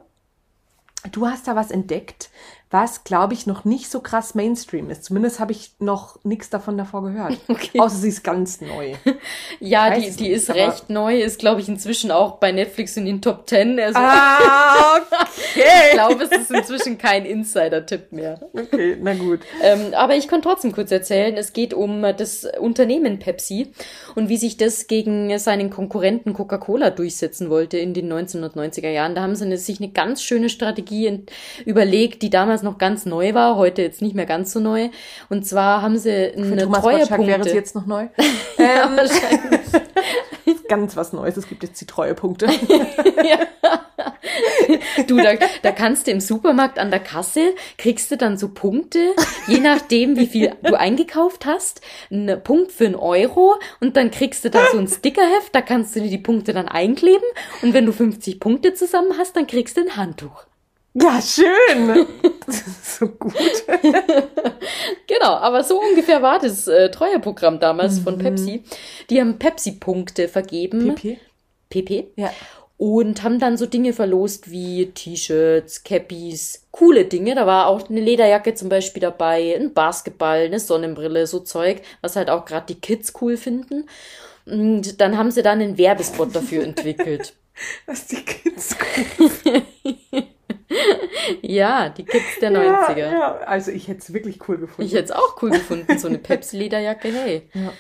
du hast da was entdeckt, was, glaube ich, noch nicht so krass Mainstream ist. Zumindest habe ich noch nichts davon davor gehört. Okay. Außer sie ist ganz neu. ja, die, die ist recht neu, ist, glaube ich, inzwischen auch bei Netflix in den Top Ten. Also ah, okay. ich glaube, es ist inzwischen kein Insider-Tipp mehr. Okay, na gut. Ähm, aber ich kann trotzdem kurz erzählen, es geht um das Unternehmen Pepsi und wie sich das gegen seinen Konkurrenten Coca-Cola durchsetzen wollte in den 1990er Jahren. Da haben sie sich eine ganz schöne Strategie überlegt, die damals damals noch ganz neu war, heute jetzt nicht mehr ganz so neu. Und zwar haben sie eine Für Thomas Treuepunkte. wäre es jetzt noch neu. ja, ähm, wahrscheinlich. ganz was Neues. Es gibt jetzt die Treuepunkte. ja. Du, da, da kannst du im Supermarkt an der Kasse, kriegst du dann so Punkte, je nachdem, wie viel du eingekauft hast. Ein Punkt für einen Euro und dann kriegst du da so ein Stickerheft, da kannst du dir die Punkte dann einkleben und wenn du 50 Punkte zusammen hast, dann kriegst du ein Handtuch. Ja, schön. Das ist so gut. genau, aber so ungefähr war das äh, Treueprogramm damals mhm. von Pepsi. Die haben Pepsi-Punkte vergeben. PP? PP. Ja. Und haben dann so Dinge verlost wie T-Shirts, Cappies, coole Dinge. Da war auch eine Lederjacke zum Beispiel dabei, ein Basketball, eine Sonnenbrille, so Zeug, was halt auch gerade die Kids cool finden. Und dann haben sie dann einen Werbespot dafür entwickelt. Was die Kids cool finden. ja, die Kids der 90er. Ja, ja. also ich hätte es wirklich cool gefunden. Ich hätte es auch cool gefunden, so eine Pepsi-Lederjacke, hey. Ja.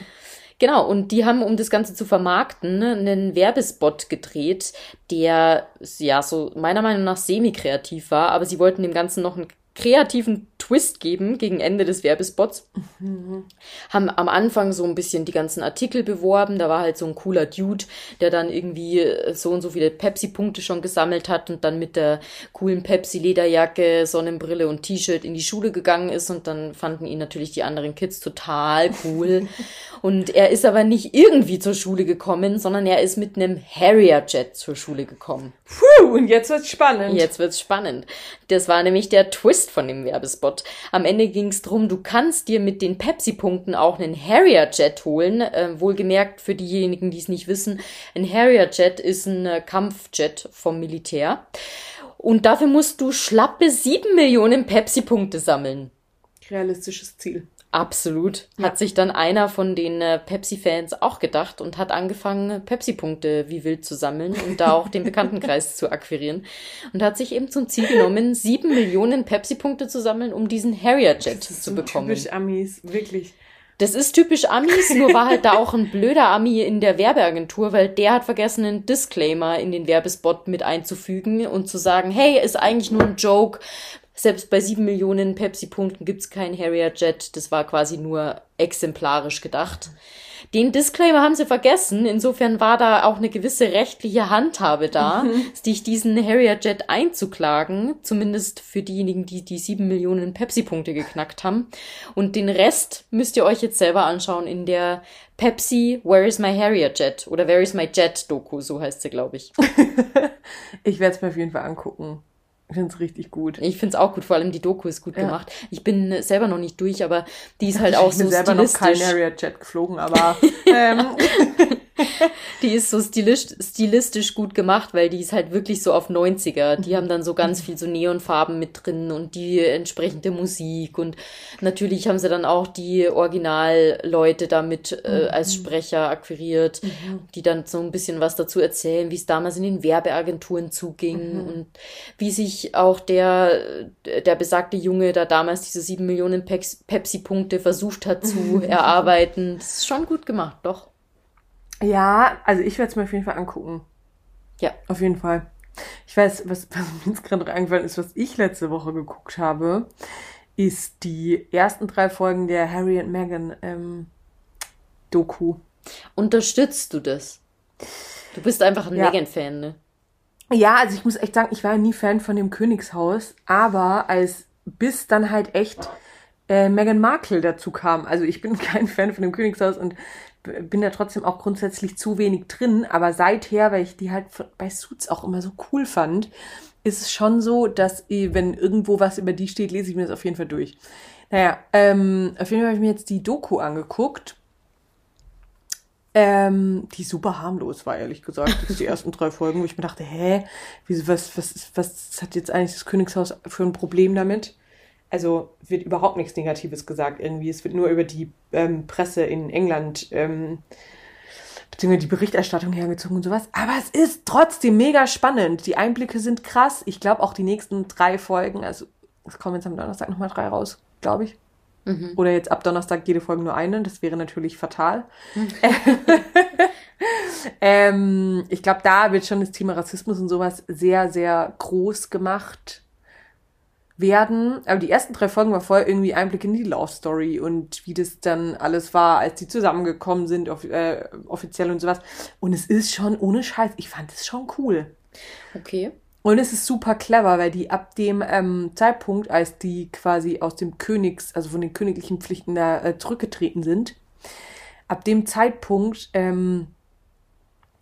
Genau, und die haben, um das Ganze zu vermarkten, einen Werbespot gedreht, der ja so meiner Meinung nach semi-kreativ war, aber sie wollten dem Ganzen noch einen kreativen Twist geben gegen Ende des Werbespots. Mhm. Haben am Anfang so ein bisschen die ganzen Artikel beworben. Da war halt so ein cooler Dude, der dann irgendwie äh, so und so viele Pepsi-Punkte schon gesammelt hat und dann mit der coolen Pepsi-Lederjacke, Sonnenbrille und T-Shirt in die Schule gegangen ist. Und dann fanden ihn natürlich die anderen Kids total cool. und er ist aber nicht irgendwie zur Schule gekommen, sondern er ist mit einem Harrier-Jet zur Schule gekommen. Puh, und jetzt wird's spannend. Jetzt wird's spannend. Das war nämlich der Twist von dem Werbespot. Am Ende ging's drum, du kannst dir mit den Pepsi-Punkten auch einen Harrier-Jet holen. Äh, wohlgemerkt für diejenigen, die es nicht wissen, ein Harrier-Jet ist ein äh, Kampfjet vom Militär. Und dafür musst du schlappe sieben Millionen Pepsi-Punkte sammeln. Realistisches Ziel. Absolut. Ja. Hat sich dann einer von den äh, Pepsi-Fans auch gedacht und hat angefangen, Pepsi-Punkte wie wild zu sammeln und da auch den Bekanntenkreis zu akquirieren. Und hat sich eben zum Ziel genommen, sieben Millionen Pepsi-Punkte zu sammeln, um diesen Harrier-Jet zu so bekommen. Typisch Amis, wirklich. Das ist typisch Amis, nur war halt da auch ein blöder Ami in der Werbeagentur, weil der hat vergessen, einen Disclaimer in den Werbespot mit einzufügen und zu sagen, hey, ist eigentlich nur ein Joke, selbst bei sieben Millionen Pepsi-Punkten gibt's keinen Harrier-Jet. Das war quasi nur exemplarisch gedacht. Den Disclaimer haben sie vergessen. Insofern war da auch eine gewisse rechtliche Handhabe da, mhm. sich diesen Harrier-Jet einzuklagen. Zumindest für diejenigen, die die sieben Millionen Pepsi-Punkte geknackt haben. Und den Rest müsst ihr euch jetzt selber anschauen in der Pepsi Where is my Harrier-Jet? Oder Where is my Jet-Doku, so heißt sie, glaube ich. ich werde es mir auf jeden Fall angucken. Ich finde es richtig gut. Ich finde es auch gut, vor allem die Doku ist gut ja. gemacht. Ich bin selber noch nicht durch, aber die ist halt ich auch so stilistisch. Ich bin selber noch kein Area Jet geflogen, aber ähm, die ist so stilistisch gut gemacht, weil die ist halt wirklich so auf 90er. Die haben dann so ganz viel so Neonfarben mit drin und die entsprechende Musik und natürlich haben sie dann auch die Originalleute damit äh, als mhm. Sprecher akquiriert, mhm. die dann so ein bisschen was dazu erzählen, wie es damals in den Werbeagenturen zuging mhm. und wie sich auch der, der besagte Junge da damals diese sieben Millionen Pepsi-Punkte versucht hat zu erarbeiten. Das ist schon gut gemacht, doch. Ja, also ich werde es mir auf jeden Fall angucken. Ja. Auf jeden Fall. Ich weiß, was, was mir jetzt gerade noch eingefallen ist, was ich letzte Woche geguckt habe, ist die ersten drei Folgen der Harry und Meghan ähm, Doku. Unterstützt du das? Du bist einfach ein ja. Meghan-Fan, ne? Ja, also ich muss echt sagen, ich war nie Fan von dem Königshaus, aber als bis dann halt echt äh, Meghan Markle dazu kam. Also ich bin kein Fan von dem Königshaus und bin da trotzdem auch grundsätzlich zu wenig drin, aber seither, weil ich die halt bei Suits auch immer so cool fand, ist es schon so, dass wenn irgendwo was über die steht, lese ich mir das auf jeden Fall durch. Naja, ähm, auf jeden Fall habe ich mir jetzt die Doku angeguckt. Ähm, die super harmlos war, ehrlich gesagt. Das die ersten drei Folgen, wo ich mir dachte, hä, wie, was, was, was hat jetzt eigentlich das Königshaus für ein Problem damit? Also wird überhaupt nichts Negatives gesagt irgendwie. Es wird nur über die ähm, Presse in England ähm, beziehungsweise die Berichterstattung hergezogen und sowas. Aber es ist trotzdem mega spannend. Die Einblicke sind krass. Ich glaube auch die nächsten drei Folgen, also es kommen jetzt am Donnerstag nochmal drei raus, glaube ich. Mhm. Oder jetzt ab Donnerstag jede Folge nur eine. Das wäre natürlich fatal. Mhm. ähm, ich glaube, da wird schon das Thema Rassismus und sowas sehr, sehr groß gemacht werden. Aber die ersten drei Folgen war voll irgendwie Einblick in die Love Story und wie das dann alles war, als die zusammengekommen sind, off äh, offiziell und sowas. Und es ist schon ohne Scheiß, ich fand es schon cool. Okay. Und es ist super clever, weil die ab dem ähm, Zeitpunkt, als die quasi aus dem Königs, also von den königlichen Pflichten da äh, zurückgetreten sind, ab dem Zeitpunkt ähm,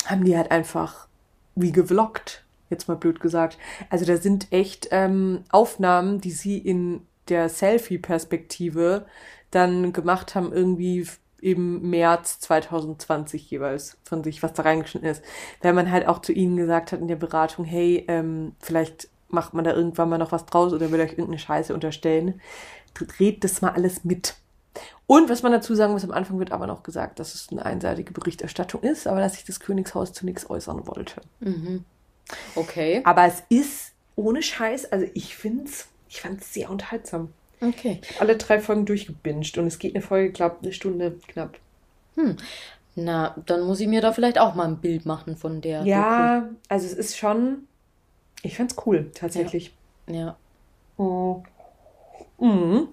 haben die halt einfach wie gevloggt jetzt mal blöd gesagt. Also da sind echt ähm, Aufnahmen, die sie in der Selfie-Perspektive dann gemacht haben, irgendwie im März 2020 jeweils von sich, was da reingeschnitten ist. Weil man halt auch zu ihnen gesagt hat in der Beratung, hey, ähm, vielleicht macht man da irgendwann mal noch was draus oder will euch irgendeine Scheiße unterstellen. Dreht das mal alles mit. Und was man dazu sagen muss, am Anfang wird aber noch gesagt, dass es eine einseitige Berichterstattung ist, aber dass sich das Königshaus zu nichts äußern wollte. Mhm. Okay. Aber es ist ohne Scheiß, also ich find's, ich fand's sehr unterhaltsam. Okay. Ich habe alle drei Folgen durchgebinged und es geht eine Folge, glaube eine Stunde knapp. Hm. Na, dann muss ich mir da vielleicht auch mal ein Bild machen von der. Ja, Doku. also es ist schon, ich fand's cool, tatsächlich. Ja. ja. Oh. Mhm.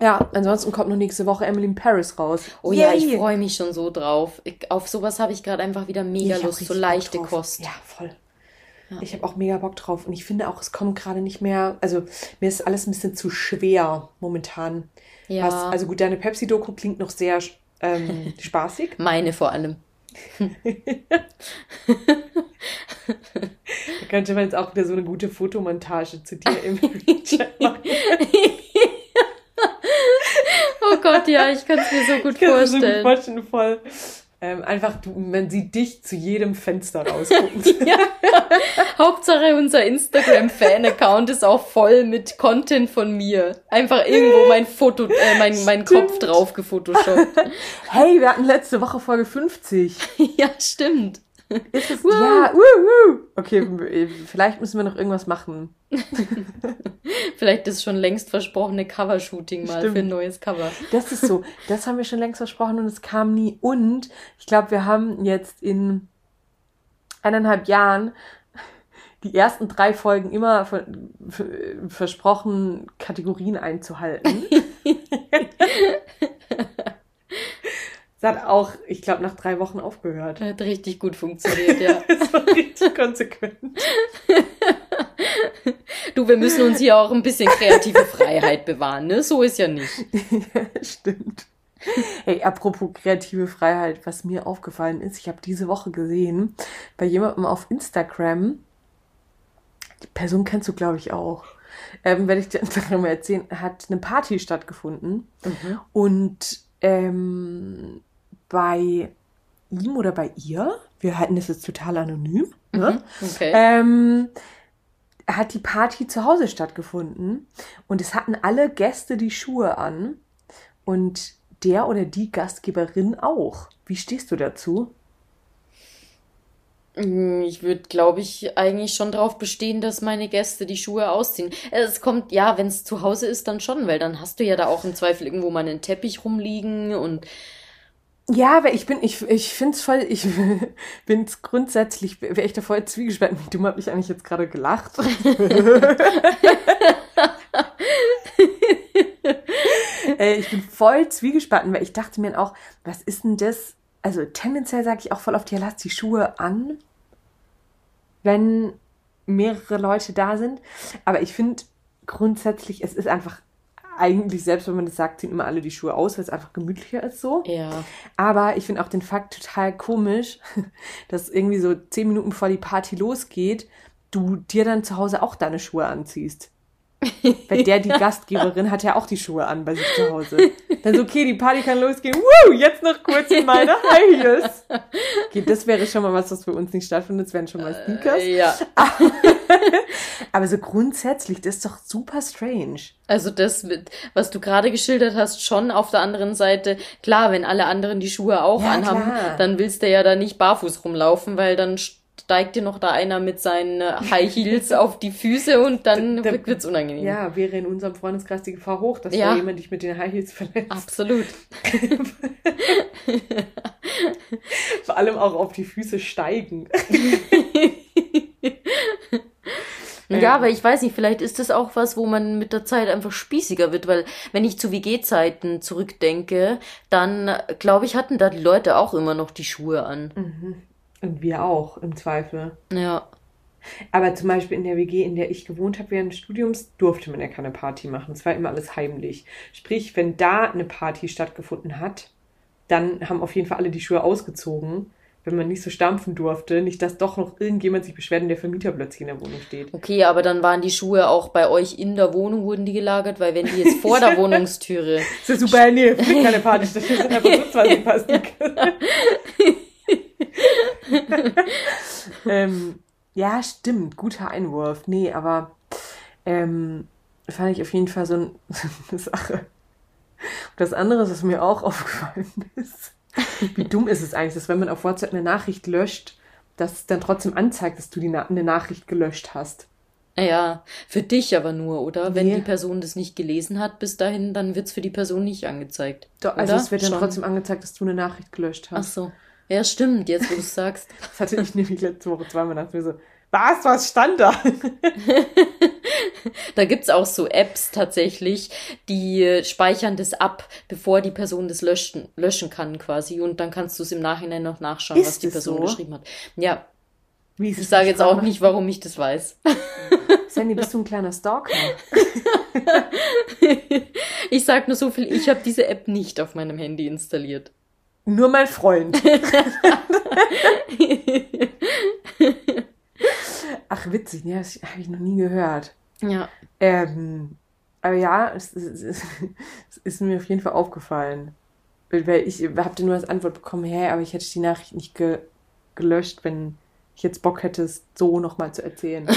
Ja, ansonsten kommt noch nächste Woche Emily in Paris raus. Oh Yay. ja, ich freue mich schon so drauf. Ich, auf sowas habe ich gerade einfach wieder mega ich Lust, so leichte Kost. Ja, voll. Ja. Ich habe auch mega Bock drauf und ich finde auch, es kommt gerade nicht mehr, also mir ist alles ein bisschen zu schwer momentan. Ja. Was, also gut, deine Pepsi-Doku klingt noch sehr ähm, spaßig. Meine vor allem. da könnte man jetzt auch wieder so eine gute Fotomontage zu dir im Chat machen. Oh Gott, ja, ich kann es mir so gut ich vorstellen. So gut vorstellen voll. Ähm, einfach, du, man sieht dich zu jedem Fenster rausgucken. ja. Hauptsache unser Instagram-Fan-Account ist auch voll mit Content von mir. Einfach irgendwo mein Foto, äh, mein, mein Kopf drauf gefotoshoppt. hey, wir hatten letzte Woche Folge 50. ja, stimmt. Ist es, ja, uh, uh. Okay, vielleicht müssen wir noch irgendwas machen. vielleicht das schon längst versprochene Covershooting mal Stimmt. für ein neues Cover. Das ist so. Das haben wir schon längst versprochen und es kam nie. Und ich glaube, wir haben jetzt in eineinhalb Jahren die ersten drei Folgen immer versprochen, Kategorien einzuhalten. Es hat auch, ich glaube, nach drei Wochen aufgehört. Hat richtig gut funktioniert, ja. Es war richtig konsequent. du, wir müssen uns hier auch ein bisschen kreative Freiheit bewahren, ne? So ist ja nicht. ja, stimmt. Hey, apropos kreative Freiheit, was mir aufgefallen ist, ich habe diese Woche gesehen, bei jemandem auf Instagram, die Person kennst du, glaube ich, auch, ähm, werde ich dir mal erzählen, hat eine Party stattgefunden mhm. und ähm, bei ihm oder bei ihr, wir halten das jetzt total anonym, ne? Mhm, okay. ähm, hat die Party zu Hause stattgefunden und es hatten alle Gäste die Schuhe an und der oder die Gastgeberin auch. Wie stehst du dazu? Mm, ich würde, glaube ich, eigentlich schon darauf bestehen, dass meine Gäste die Schuhe ausziehen. Es kommt, ja, wenn es zu Hause ist, dann schon, weil dann hast du ja da auch im Zweifel irgendwo mal einen Teppich rumliegen und ja, aber ich bin, ich, ich finde es voll, ich bin es grundsätzlich, wäre ich da voll zwiegespalten. Wie dumm habe ich eigentlich jetzt gerade gelacht. äh, ich bin voll zwiegespalten, weil ich dachte mir auch, was ist denn das? Also tendenziell sage ich auch voll oft, ja, lass die Schuhe an, wenn mehrere Leute da sind. Aber ich finde grundsätzlich, es ist einfach eigentlich, selbst wenn man das sagt, ziehen immer alle die Schuhe aus, weil es einfach gemütlicher ist so. Ja. Aber ich finde auch den Fakt total komisch, dass irgendwie so zehn Minuten bevor die Party losgeht, du dir dann zu Hause auch deine Schuhe anziehst. Weil der, die Gastgeberin, hat ja auch die Schuhe an bei sich zu Hause. Dann so, okay, die Party kann losgehen. Woo, jetzt noch kurz in meine High Heels. Okay, das wäre schon mal was, was für uns nicht stattfindet. Das wären schon mal Sneakers. Äh, ja. Aber so grundsätzlich, das ist doch super strange. Also das, was du gerade geschildert hast, schon auf der anderen Seite, klar, wenn alle anderen die Schuhe auch ja, anhaben, klar. dann willst du ja da nicht barfuß rumlaufen, weil dann steigt dir noch da einer mit seinen äh, High Heels auf die Füße und dann da, wird's unangenehm. Ja, wäre in unserem Freundeskreis die Gefahr hoch, dass ja. da jemand dich mit den High Heels verletzt. Absolut. Vor allem auch auf die Füße steigen. Ja, aber ich weiß nicht, vielleicht ist das auch was, wo man mit der Zeit einfach spießiger wird, weil wenn ich zu WG-Zeiten zurückdenke, dann glaube ich, hatten da die Leute auch immer noch die Schuhe an. Mhm. Und wir auch, im Zweifel. Ja. Aber zum Beispiel in der WG, in der ich gewohnt habe während des Studiums, durfte man ja keine Party machen. Es war immer alles heimlich. Sprich, wenn da eine Party stattgefunden hat, dann haben auf jeden Fall alle die Schuhe ausgezogen, wenn man nicht so stampfen durfte. Nicht, dass doch noch irgendjemand sich beschwert und der Vermieter plötzlich in der Wohnung steht. Okay, aber dann waren die Schuhe auch bei euch in der Wohnung, wurden die gelagert, weil wenn die jetzt vor der Wohnungstüre. das ist super, nee, keine Party, das sind einfach so 20 Paar ähm, ja, stimmt, guter Einwurf. Nee, aber ähm, fand ich auf jeden Fall so, ein, so eine Sache. das andere, was mir auch aufgefallen ist, wie dumm ist es eigentlich, dass wenn man auf WhatsApp eine Nachricht löscht, dass es dann trotzdem anzeigt, dass du die Na eine Nachricht gelöscht hast. Ja, für dich aber nur, oder? Wenn Nee. die Person das nicht gelesen hat bis dahin, dann wird's für die Person nicht angezeigt. Doch, also oder? es wird dann Schon. trotzdem angezeigt, dass du eine Nachricht gelöscht Ach hast. so. Ja, stimmt, jetzt wo du sagst. Das hatte ich nämlich letzte Woche zweimal dachte mir so, was, was stand da? Da gibt's auch so Apps tatsächlich, die äh, speichern das ab, bevor die Person das löschen, löschen kann quasi. Und dann kannst du es im Nachhinein noch nachschauen, Ist was die Person so? geschrieben hat. Ja, Wie ist ich sage jetzt auch nicht, warum ich das weiß. Sandy, bist du ein kleiner Stalker? Ich sag nur so viel, ich habe diese App nicht auf meinem Handy installiert. Nur mein Freund. Ach, witzig, ne? Das habe ich noch nie gehört. Ja. Ähm, aber ja, es, es, es, es ist mir auf jeden Fall aufgefallen. Weil ich habe nur als Antwort bekommen, hey, aber ich hätte die Nachricht nicht ge gelöscht, wenn ich jetzt Bock hätte, es so nochmal zu erzählen. das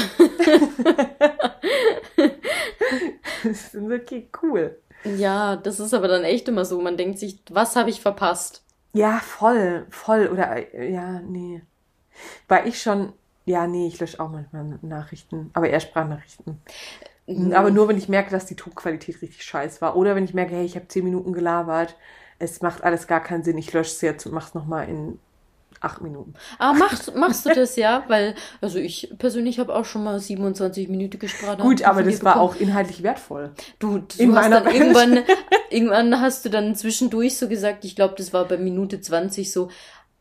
ist okay, cool. Ja, das ist aber dann echt immer so. Man denkt sich, was habe ich verpasst? Ja, voll, voll. Oder, äh, ja, nee. Weil ich schon, ja, nee, ich lösche auch manchmal Nachrichten, aber eher Sprachnachrichten. Aber nur, wenn ich merke, dass die Tonqualität richtig scheiß war. Oder wenn ich merke, hey, ich habe zehn Minuten gelabert, es macht alles gar keinen Sinn, ich lösche es jetzt und mach's nochmal in acht Minuten. Ah, machst, machst du das ja? Weil, also ich persönlich habe auch schon mal 27 Minuten gesprochen. Gut, aber das war auch inhaltlich wertvoll. Du, du in hast dann Welt. irgendwann, irgendwann hast du dann zwischendurch so gesagt, ich glaube, das war bei Minute 20 so,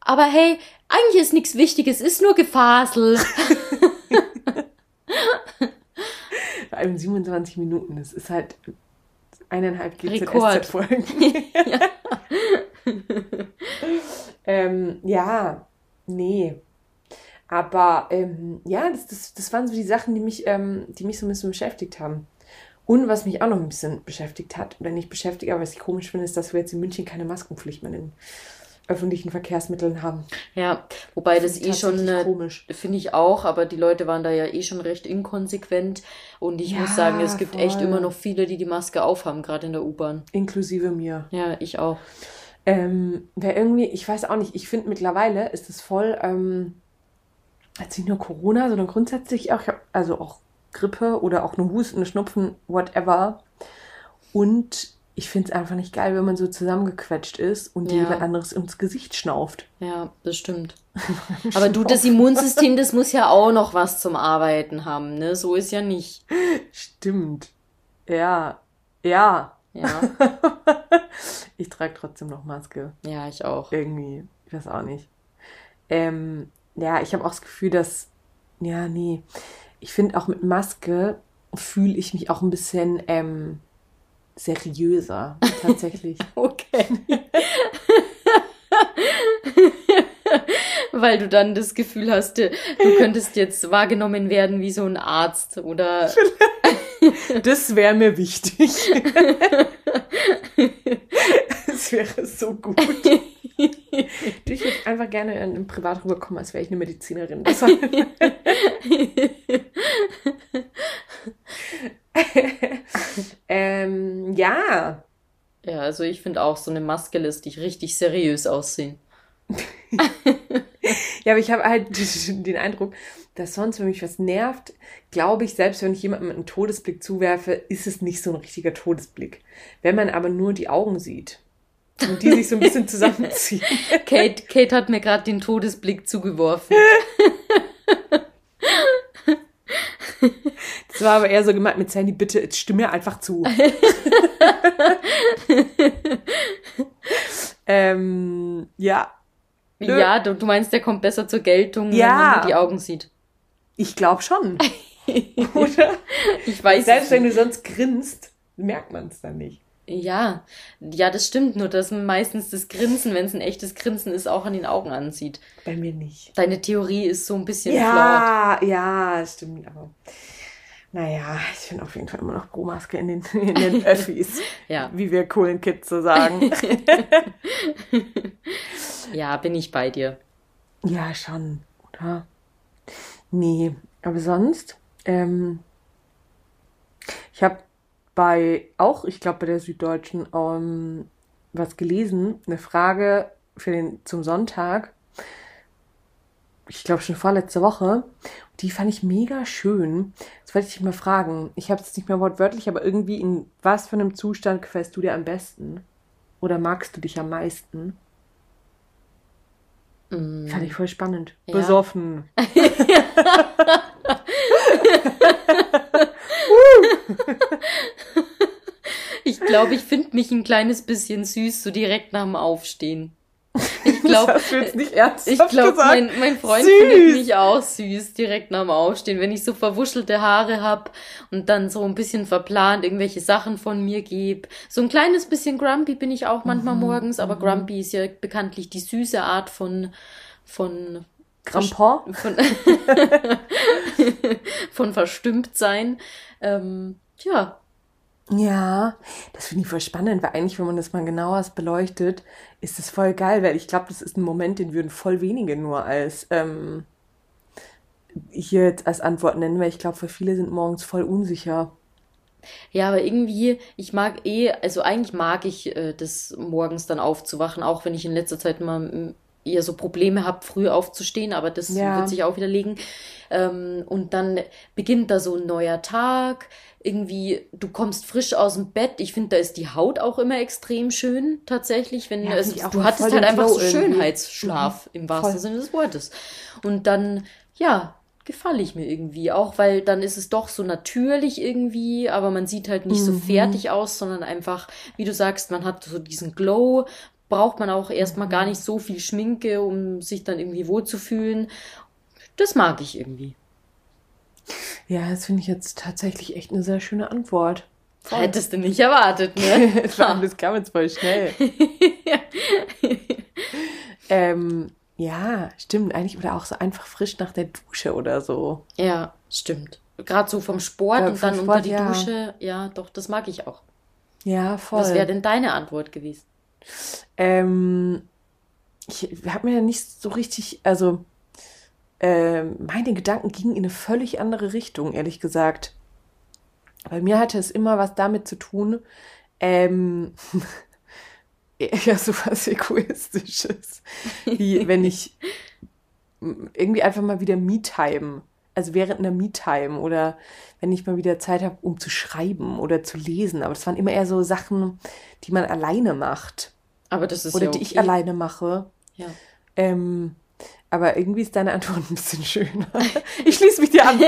aber hey, eigentlich ist nichts Wichtiges, ist nur Gefasel. Vor allem 27 Minuten, das ist halt eineinhalb. GZSZ-Folgen. ähm, ja, nee. Aber ähm, ja, das, das, das waren so die Sachen, die mich, ähm, die mich so ein bisschen beschäftigt haben. Und was mich auch noch ein bisschen beschäftigt hat, oder nicht beschäftigt, aber was ich komisch finde, ist, dass wir jetzt in München keine Maskenpflicht mehr in öffentlichen Verkehrsmitteln haben. Ja, wobei das Finde eh schon, komisch. finde ich auch, aber die Leute waren da ja eh schon recht inkonsequent. Und ich Ja, muss sagen, es gibt echt voll. immer noch viele, die die Maske aufhaben, gerade in der U-Bahn. Inklusive mir. Ja, ich auch. Ähm, wer irgendwie, ich weiß auch nicht, ich finde mittlerweile ist es voll, ähm, jetzt nicht nur Corona, sondern grundsätzlich auch, also auch Grippe oder auch eine Husten, Schnupfen, whatever. Und ich finde es einfach nicht geil, wenn man so zusammengequetscht ist und Ja. jemand anderes ins Gesicht schnauft. Ja, das stimmt. Aber du, das Immunsystem, das muss ja auch noch was zum Arbeiten haben, ne? So ist ja nicht. Stimmt. Ja. Ja. Ja, ich trage trotzdem noch Maske. ja, ich auch. irgendwie, ich weiß auch nicht. Ähm, ja, ich habe auch das Gefühl, dass, ja, nee, ich finde auch mit Maske fühle ich mich auch ein bisschen ähm, seriöser, tatsächlich. Okay. Weil du dann das Gefühl hast, du könntest jetzt wahrgenommen werden wie so ein Arzt oder Das wäre mir wichtig. Das wäre so gut. Ich würde einfach gerne in, in privat rüberkommen, als wäre ich eine Medizinerin. Das ähm, ja, Ja, also ich finde auch, so eine Maske lässt dich richtig seriös aussehen. Ja, aber ich habe halt den Eindruck, dass sonst, wenn mich was nervt, glaube ich, selbst wenn ich jemandem einen Todesblick zuwerfe, ist es nicht so ein richtiger Todesblick. Wenn man aber nur die Augen sieht und die sich so ein bisschen zusammenziehen. Kate, Kate hat mir gerade den Todesblick zugeworfen. Das war aber eher so gemeint mit Sandy, bitte, jetzt stimm mir einfach zu. ähm, ja. Ja, du, du meinst, der kommt besser zur Geltung, wenn Ja. man nur die Augen sieht. Ich glaube schon. Oder? Ich weiß Selbst wenn du sonst grinst, merkt man es dann nicht. Ja, ja, das stimmt, nur dass man meistens das Grinsen, wenn es ein echtes Grinsen ist, auch an den Augen ansieht. Bei mir nicht. Deine Theorie ist so ein bisschen flawed. Ja, ja, stimmt, aber naja, ich bin auf jeden Fall immer noch pro Maske in den, in den Öffis, Ja. wie wir coolen Kids so sagen. Ja, bin ich bei dir. ja, schon, oder? Nee, aber sonst, ähm, ich habe bei, auch, ich glaube bei der Süddeutschen, ähm, was gelesen, eine Frage für den, zum Sonntag. ich glaube schon vorletzte Woche. Die fand ich mega schön. Das wollte ich dich mal fragen. Ich habe es nicht mehr wortwörtlich, aber irgendwie in was für einem Zustand gefällst du dir am besten? Oder magst du dich am meisten? Mm. Fand ich voll spannend. Ja. Besoffen. ich glaube, ich finde mich ein kleines bisschen süß, so direkt nach dem Aufstehen. Ich glaube, ich glaube, mein, mein Freund süß. findet mich auch süß direkt nach dem Aufstehen, wenn ich so verwuschelte Haare hab und dann so ein bisschen verplant irgendwelche Sachen von mir gebe. So ein kleines bisschen grumpy bin ich auch manchmal mhm. morgens, aber mhm. grumpy ist ja bekanntlich die süße Art von von Grandpa? Von, von verstimmt sein. Ähm, ja. Ja, das finde ich voll spannend, weil eigentlich, wenn man das mal genauer beleuchtet, ist es voll geil, weil ich glaube, das ist ein Moment, den würden voll wenige nur als ähm, hier jetzt als Antwort nennen, weil ich glaube, für viele sind morgens voll unsicher. Ja, aber irgendwie, ich mag eh, also eigentlich mag ich äh, das morgens dann aufzuwachen, auch wenn ich in letzter Zeit mal eher so Probleme habe, früh aufzustehen, aber das ja. wird sich auch wieder legen. Ähm, und dann beginnt da so ein neuer Tag. Irgendwie, du kommst frisch aus dem Bett. Ich finde, da ist die Haut auch immer extrem schön, tatsächlich. Wenn ja, es, du hattest halt einfach so Schönheitsschlaf mhm. im wahrsten voll. Sinne des Wortes. Und dann, ja, gefalle ich mir irgendwie auch, weil dann ist es doch so natürlich irgendwie, aber man sieht halt nicht mhm. so fertig aus, sondern einfach, wie du sagst, man hat so diesen Glow, braucht man auch erstmal gar nicht so viel Schminke, um sich dann irgendwie wohlzufühlen. Das mag ich irgendwie. Ja, das finde ich jetzt tatsächlich echt eine sehr schöne Antwort. Voll. Hättest du nicht erwartet, ne? das kam jetzt voll schnell. ähm, ja, stimmt. Eigentlich oder auch so einfach frisch nach der Dusche oder so. Ja, stimmt. Gerade so vom Sport ja, und dann Sport, unter die ja. Dusche. Ja, doch, das mag ich auch. Ja, voll. Was wäre denn deine Antwort gewesen? Ähm, ich habe mir ja nicht so richtig, also äh, meine Gedanken gingen in eine völlig andere Richtung, ehrlich gesagt. Bei mir hatte es immer was damit zu tun, ähm, eher so was Egoistisches, wie wenn ich irgendwie einfach mal wieder Me-Time, also während einer Me-Time oder wenn ich mal wieder Zeit habe, um zu schreiben oder zu lesen. Aber das waren immer eher so Sachen, die man alleine macht. Aber das ist Oder ja okay. die ich alleine mache. Ja. Ähm, aber irgendwie ist deine Antwort ein bisschen schöner. Ich schließe mich dir an.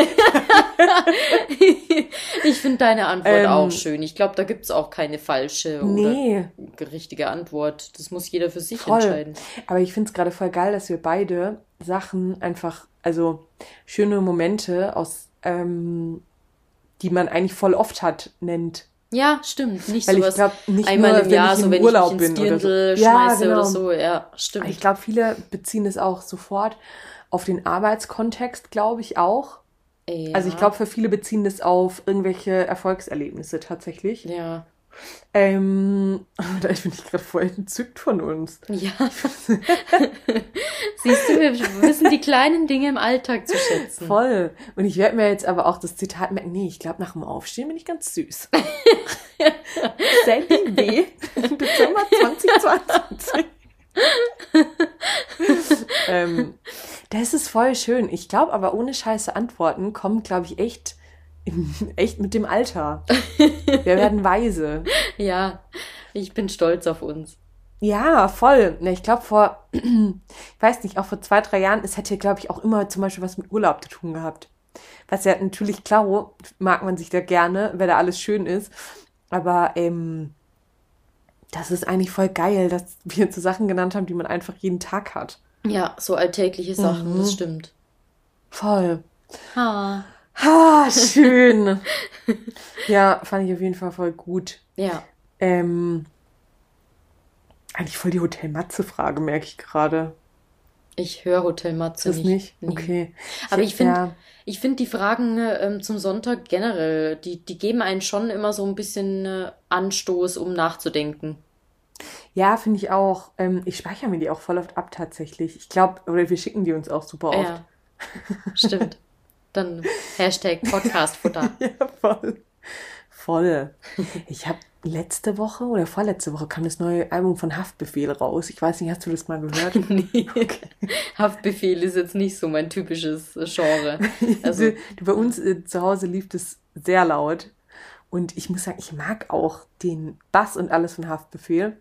ich finde deine Antwort ähm, auch schön. Ich glaube, da gibt es auch keine falsche nee. oder richtige Antwort. Das muss jeder für sich voll. entscheiden. Aber ich finde es gerade voll geil, dass wir beide Sachen einfach, also schöne Momente aus, ähm, die man eigentlich voll oft hat, nennt. Ja, stimmt. Nicht Weil sowas ich glaub, nicht einmal nur, im Jahr, so wenn Urlaub ich mich ins Dirndl so. schmeiße ja, genau. oder so. Ja, stimmt. Ich glaube, viele beziehen es auch sofort auf den Arbeitskontext, glaube ich auch. Ja. Also ich glaube, für viele beziehen das auf irgendwelche Erfolgserlebnisse tatsächlich. Ja. Ähm, da bin ich gerade voll entzückt von uns. Ja. Siehst du, wir wissen die kleinen Dinge im Alltag zu schätzen. Voll. Und ich werde mir jetzt aber auch das Zitat merken, nee, ich glaube, nach dem Aufstehen bin ich ganz süß. Sandy B. Dezember 2020. ähm, das ist voll schön. Ich glaube aber, ohne scheiße Antworten kommen, glaube ich, echt echt mit dem Alter. Wir werden weise. Ja, ich bin stolz auf uns. Ja, voll. Ich glaube, vor, ich weiß nicht, auch vor zwei, drei Jahren, es hätte, glaube ich, auch immer zum Beispiel was mit Urlaub zu tun gehabt. Was ja natürlich, klar, mag man sich da gerne, wenn da alles schön ist. Aber ähm, das ist eigentlich voll geil, dass wir zu so Sachen genannt haben, die man einfach jeden Tag hat. Ja, so alltägliche Sachen, mhm. das stimmt. Voll. Ha. Ha, schön. ja, fand ich auf jeden Fall voll gut. Ja. Ähm, eigentlich voll die Hotel Matze-Frage, merke ich gerade. Ich höre Hotel Matze das nicht. nicht? Okay. Aber ich finde, ja. ich finde die Fragen ähm, zum Sonntag generell, die, die geben einen schon immer so ein bisschen äh, Anstoß, um nachzudenken. Ja, finde ich auch. Ähm, ich speichere mir die auch voll oft ab tatsächlich. Ich glaube, oder wir schicken die uns auch super oft. Ja, stimmt. Dann Hashtag Podcastfutter. ja, voll. Voll. Ich habe letzte Woche oder vorletzte Woche kam das neue Album von Haftbefehl raus. Ich weiß nicht, hast du das mal gehört? nee. Okay. Haftbefehl ist jetzt nicht so mein typisches äh, Genre. Also bei uns äh, zu Hause lief das sehr laut. Und ich muss sagen, ich mag auch den Bass und alles von Haftbefehl.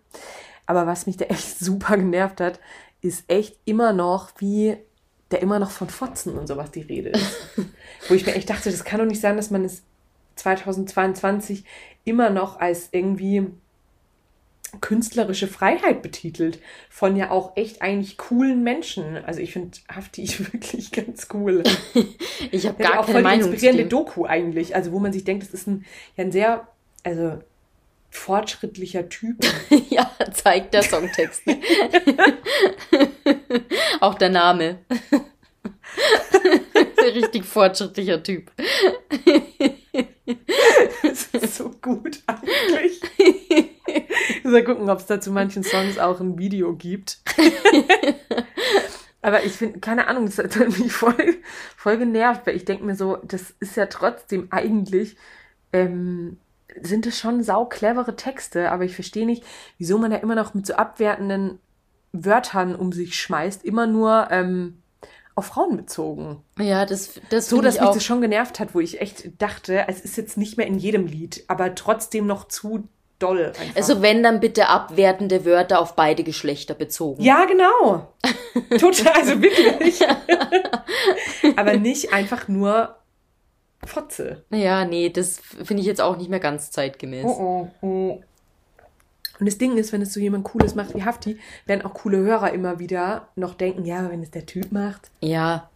Aber was mich da echt super genervt hat, ist echt immer noch, wie der immer noch von Fotzen und sowas die Rede ist. Wo ich mir echt dachte, das kann doch nicht sein, dass man es 2022 immer noch als irgendwie künstlerische Freiheit betitelt von ja auch echt eigentlich coolen Menschen. Also ich finde Hafti wirklich ganz cool. ich habe gar auch keine voll Meinung inspirierende Doku eigentlich, also wo man sich denkt, das ist ein ja ein sehr also fortschrittlicher Typ. ja, zeigt der Songtext. auch der Name. Richtig fortschrittlicher Typ. das ist so gut eigentlich. Mal gucken, ob es da zu manchen Songs auch ein Video gibt. Aber ich finde, keine Ahnung, das hat mich voll, voll genervt, weil ich denke mir so, das ist ja trotzdem eigentlich, ähm, sind es schon sau clevere Texte, aber ich verstehe nicht, wieso man da immer noch mit so abwertenden Wörtern um sich schmeißt, immer nur ähm, auf Frauen bezogen. Ja, das, das so, dass mich das schon genervt hat, wo ich echt dachte, es ist jetzt nicht mehr in jedem Lied, aber trotzdem noch zu doll. Einfach. Also wenn dann bitte abwertende Wörter auf beide Geschlechter bezogen. Ja, genau. Total, also wirklich. aber nicht einfach nur Fotze. Ja, nee, das finde ich jetzt auch nicht mehr ganz zeitgemäß. Oh, oh, oh. Und das Ding ist, wenn es so jemand Cooles macht wie Hafti, werden auch coole Hörer immer wieder noch denken, ja, wenn es der Typ macht. Ja.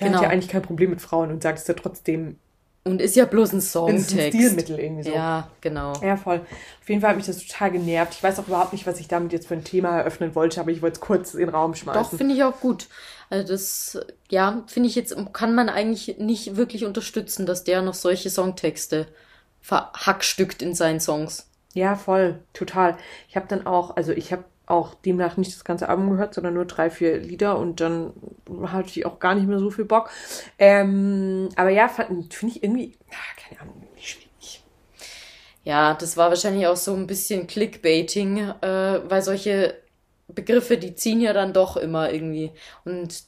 Der genau. hat ja eigentlich kein Problem mit Frauen und sagt es ja trotzdem. Und ist ja bloß ein Songtext. Ein Stilmittel irgendwie so. Ja, genau. Ja, voll. Auf jeden Fall hat mich das total genervt. Ich weiß auch überhaupt nicht, was ich damit jetzt für ein Thema eröffnen wollte, aber ich wollte es kurz in den Raum schmeißen. Doch, finde ich auch gut. Also das, ja, finde ich jetzt, kann man eigentlich nicht wirklich unterstützen, dass der noch solche Songtexte verhackstückt in seinen Songs. Ja, voll, total. Ich habe dann auch, also ich habe auch demnach nicht das ganze Album gehört, sondern nur drei, vier Lieder und dann hatte ich auch gar nicht mehr so viel Bock. Ähm, aber ja, finde ich irgendwie, ach, keine Ahnung, schwierig. Ja, das war wahrscheinlich auch so ein bisschen Clickbaiting, äh, weil solche Begriffe, die ziehen ja dann doch immer irgendwie. Und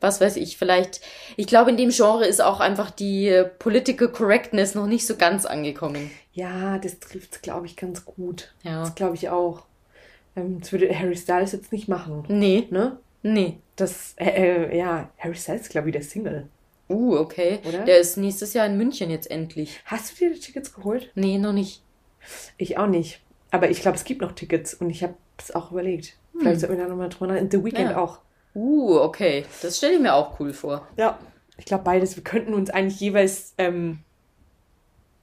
was weiß ich, vielleicht, ich glaube, in dem Genre ist auch einfach die Political Correctness noch nicht so ganz angekommen. Ja, das trifft glaube ich, ganz gut. Ja. Das glaube ich auch. Ähm, das würde Harry Styles jetzt nicht machen. Nee. Ne? Nee. Das, äh, äh ja, Harry Styles, glaube ich, der Single. Uh, okay. Oder? Der ist nächstes Jahr in München jetzt endlich. Hast du dir die Tickets geholt? Nee, noch nicht. Ich auch nicht. Aber ich glaube, es gibt noch Tickets und ich habe es auch überlegt. Vielleicht hm. sollten wir da nochmal drüber nachdenken. The Weekend ja. auch. Uh, okay. Das stelle ich mir auch cool vor. Ja, ich glaube beides. Wir könnten uns eigentlich jeweils ähm,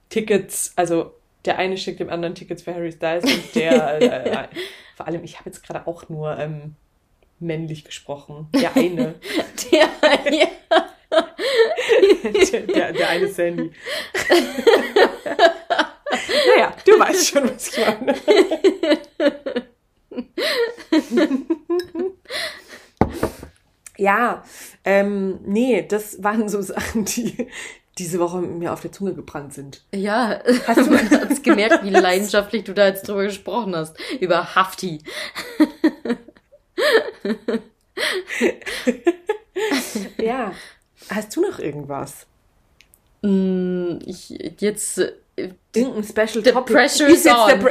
Tickets, also der eine schickt dem anderen Tickets für Harry Styles und der, äh, äh, vor allem, ich habe jetzt gerade auch nur ähm, männlich gesprochen. Der eine. der, ja. der, der, der eine Sandy. naja, du weißt schon, was ich meine. Ja, ähm, nee, das waren so Sachen, die diese Woche mir auf der Zunge gebrannt sind. Ja, hast du man gemerkt, wie leidenschaftlich du da jetzt drüber gesprochen hast. Über Hafti. ja. Hast du noch irgendwas? Mm, ich jetzt. Äh, Irgendein Special the Topic. Pressure is on.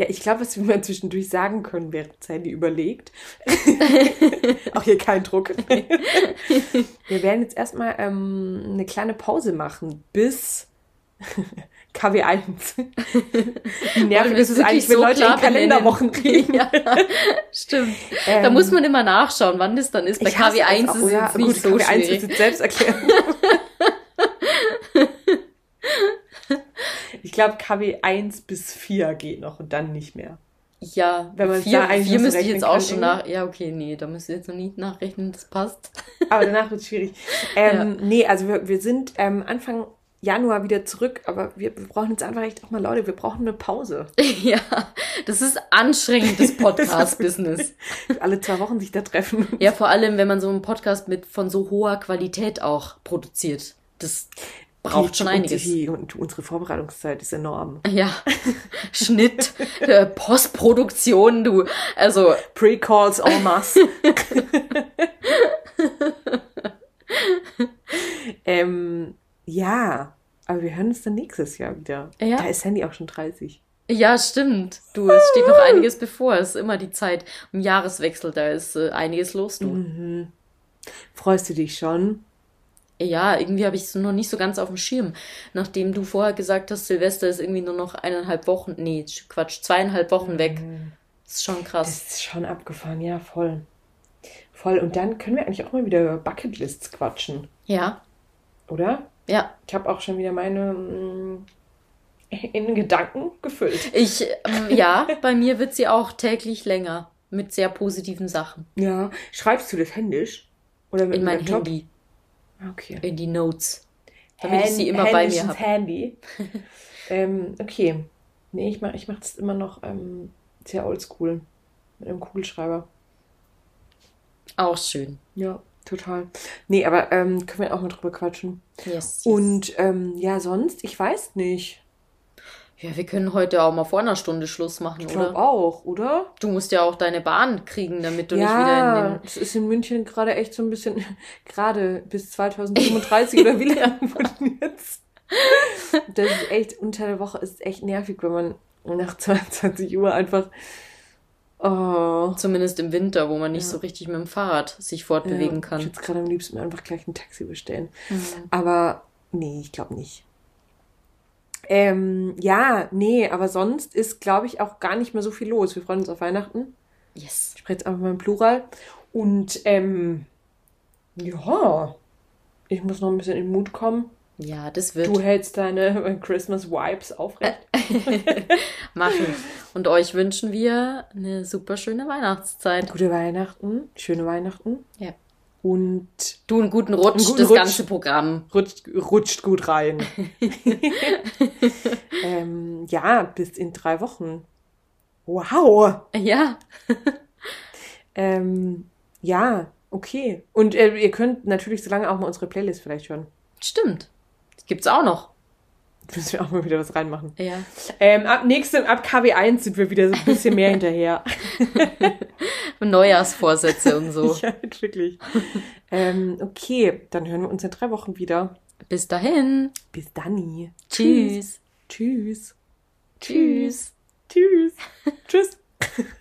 Ja, ich glaube, was wir mal zwischendurch sagen können, während Sandy überlegt. Auch hier kein Druck. wir werden jetzt erstmal ähm, eine kleine Pause machen bis KW1. Wie nervig ist es eigentlich, wenn so Leute in Kalenderwochen reden? ja, stimmt. Ähm, da muss man immer nachschauen, wann das dann ist. Bei KW1 ist es ja, nicht gut, so KW1 schwierig. Ist selbst erklären. Ich glaube, KW 1 bis 4 geht noch und dann nicht mehr. Ja, wenn man vier, vier müsste ich jetzt auch schon nach. Ja, okay, nee, da müsst ihr jetzt noch nicht nachrechnen, das passt. Aber danach wird es schwierig. Ähm, ja. Nee, also wir, wir sind ähm, Anfang Januar wieder zurück, aber wir, wir brauchen jetzt einfach echt auch mal Leute, wir brauchen eine Pause. Ja, das ist anstrengend, das Podcast-Business. Alle zwei Wochen sich da treffen. Ja, vor allem, wenn man so einen Podcast mit von so hoher Qualität auch produziert. Das braucht schon und einiges. Die, und unsere Vorbereitungszeit ist enorm. Ja, Schnitt, äh, Postproduktion, du. Also, Pre-Calls en masse. ähm, ja, aber wir hören uns dann nächstes Jahr wieder. Ja. Da ist Sandy auch schon 30. ja, stimmt. Du, es steht noch einiges bevor. Es ist immer die Zeit um Jahreswechsel, da ist äh, einiges los, du. Mhm. Freust du dich schon? Ja, irgendwie habe ich es noch nicht so ganz auf dem Schirm. Nachdem du vorher gesagt hast, Silvester ist irgendwie nur noch eineinhalb Wochen, nee, Quatsch, zweieinhalb Wochen weg. Das ist schon krass. Das ist schon abgefahren, ja, voll. Voll. Und dann können wir eigentlich auch mal wieder über Bucketlists quatschen, Ja, oder? ja. Ich habe auch schon wieder meine mm, in Gedanken gefüllt. Ich, ähm, ja, bei mir wird sie auch täglich länger. Mit sehr positiven Sachen. Ja. Schreibst du das händisch? Oder mit In mein Laptop? Handy, Okay. in die Notes. Damit ich sie immer bei mir habe. Handy. ähm, okay. Nee, ich mache ich mach das immer noch ähm, sehr oldschool. Mit einem Kugelschreiber. Auch schön. Ja, total. Nee, aber ähm, können wir auch mal drüber quatschen. Yes. yes. Und ähm, ja, sonst, ich weiß nicht. Ja, wir können heute auch mal vor einer Stunde Schluss machen, Ich glaube oder? auch, oder? Du musst ja auch deine Bahn kriegen, damit du nicht ja, wieder in den. es ist in München gerade echt so ein bisschen, gerade bis 2035 oder wie lange wurden jetzt? Das ist echt, unter der Woche ist echt nervig, wenn man nach 22 Uhr einfach, oh, Zumindest im Winter, wo man nicht Ja. so richtig mit dem Fahrrad sich fortbewegen ja, kann. Ich würde gerade am liebsten einfach gleich ein Taxi bestellen. Mhm. Aber nee, ich glaube nicht. Ähm, ja, nee, aber sonst ist, glaube ich, auch gar nicht mehr so viel los. Wir freuen uns auf Weihnachten. Yes. Ich spreche jetzt einfach mal im Plural. Und ähm, ja, ich muss noch ein bisschen in den Mut kommen. Ja, das wird Du hältst deine Christmas Vibes aufrecht. machen. Und euch wünschen wir eine super schöne Weihnachtszeit. Gute Weihnachten, schöne Weihnachten. Ja. Und Du einen guten Rutsch, Einen guten das Rutsch. ganze Programm. rutscht, rutscht gut rein. ähm, ja, bis in drei Wochen. Wow. Ja. Ähm, ja, okay. Und äh, ihr könnt natürlich so lange auch mal unsere Playlist vielleicht hören. Stimmt. Das gibt's auch noch. Müssen wir auch mal wieder was reinmachen. Ja. Ähm, ab nächstem, ab KW1 sind wir wieder so ein bisschen mehr hinterher. Neujahrsvorsätze und so. ja, wirklich. ähm, okay, dann hören wir uns in drei Wochen wieder. Bis dahin. Bis dann. Tschüss. Tschüss. Tschüss. Tschüss. Tschüss.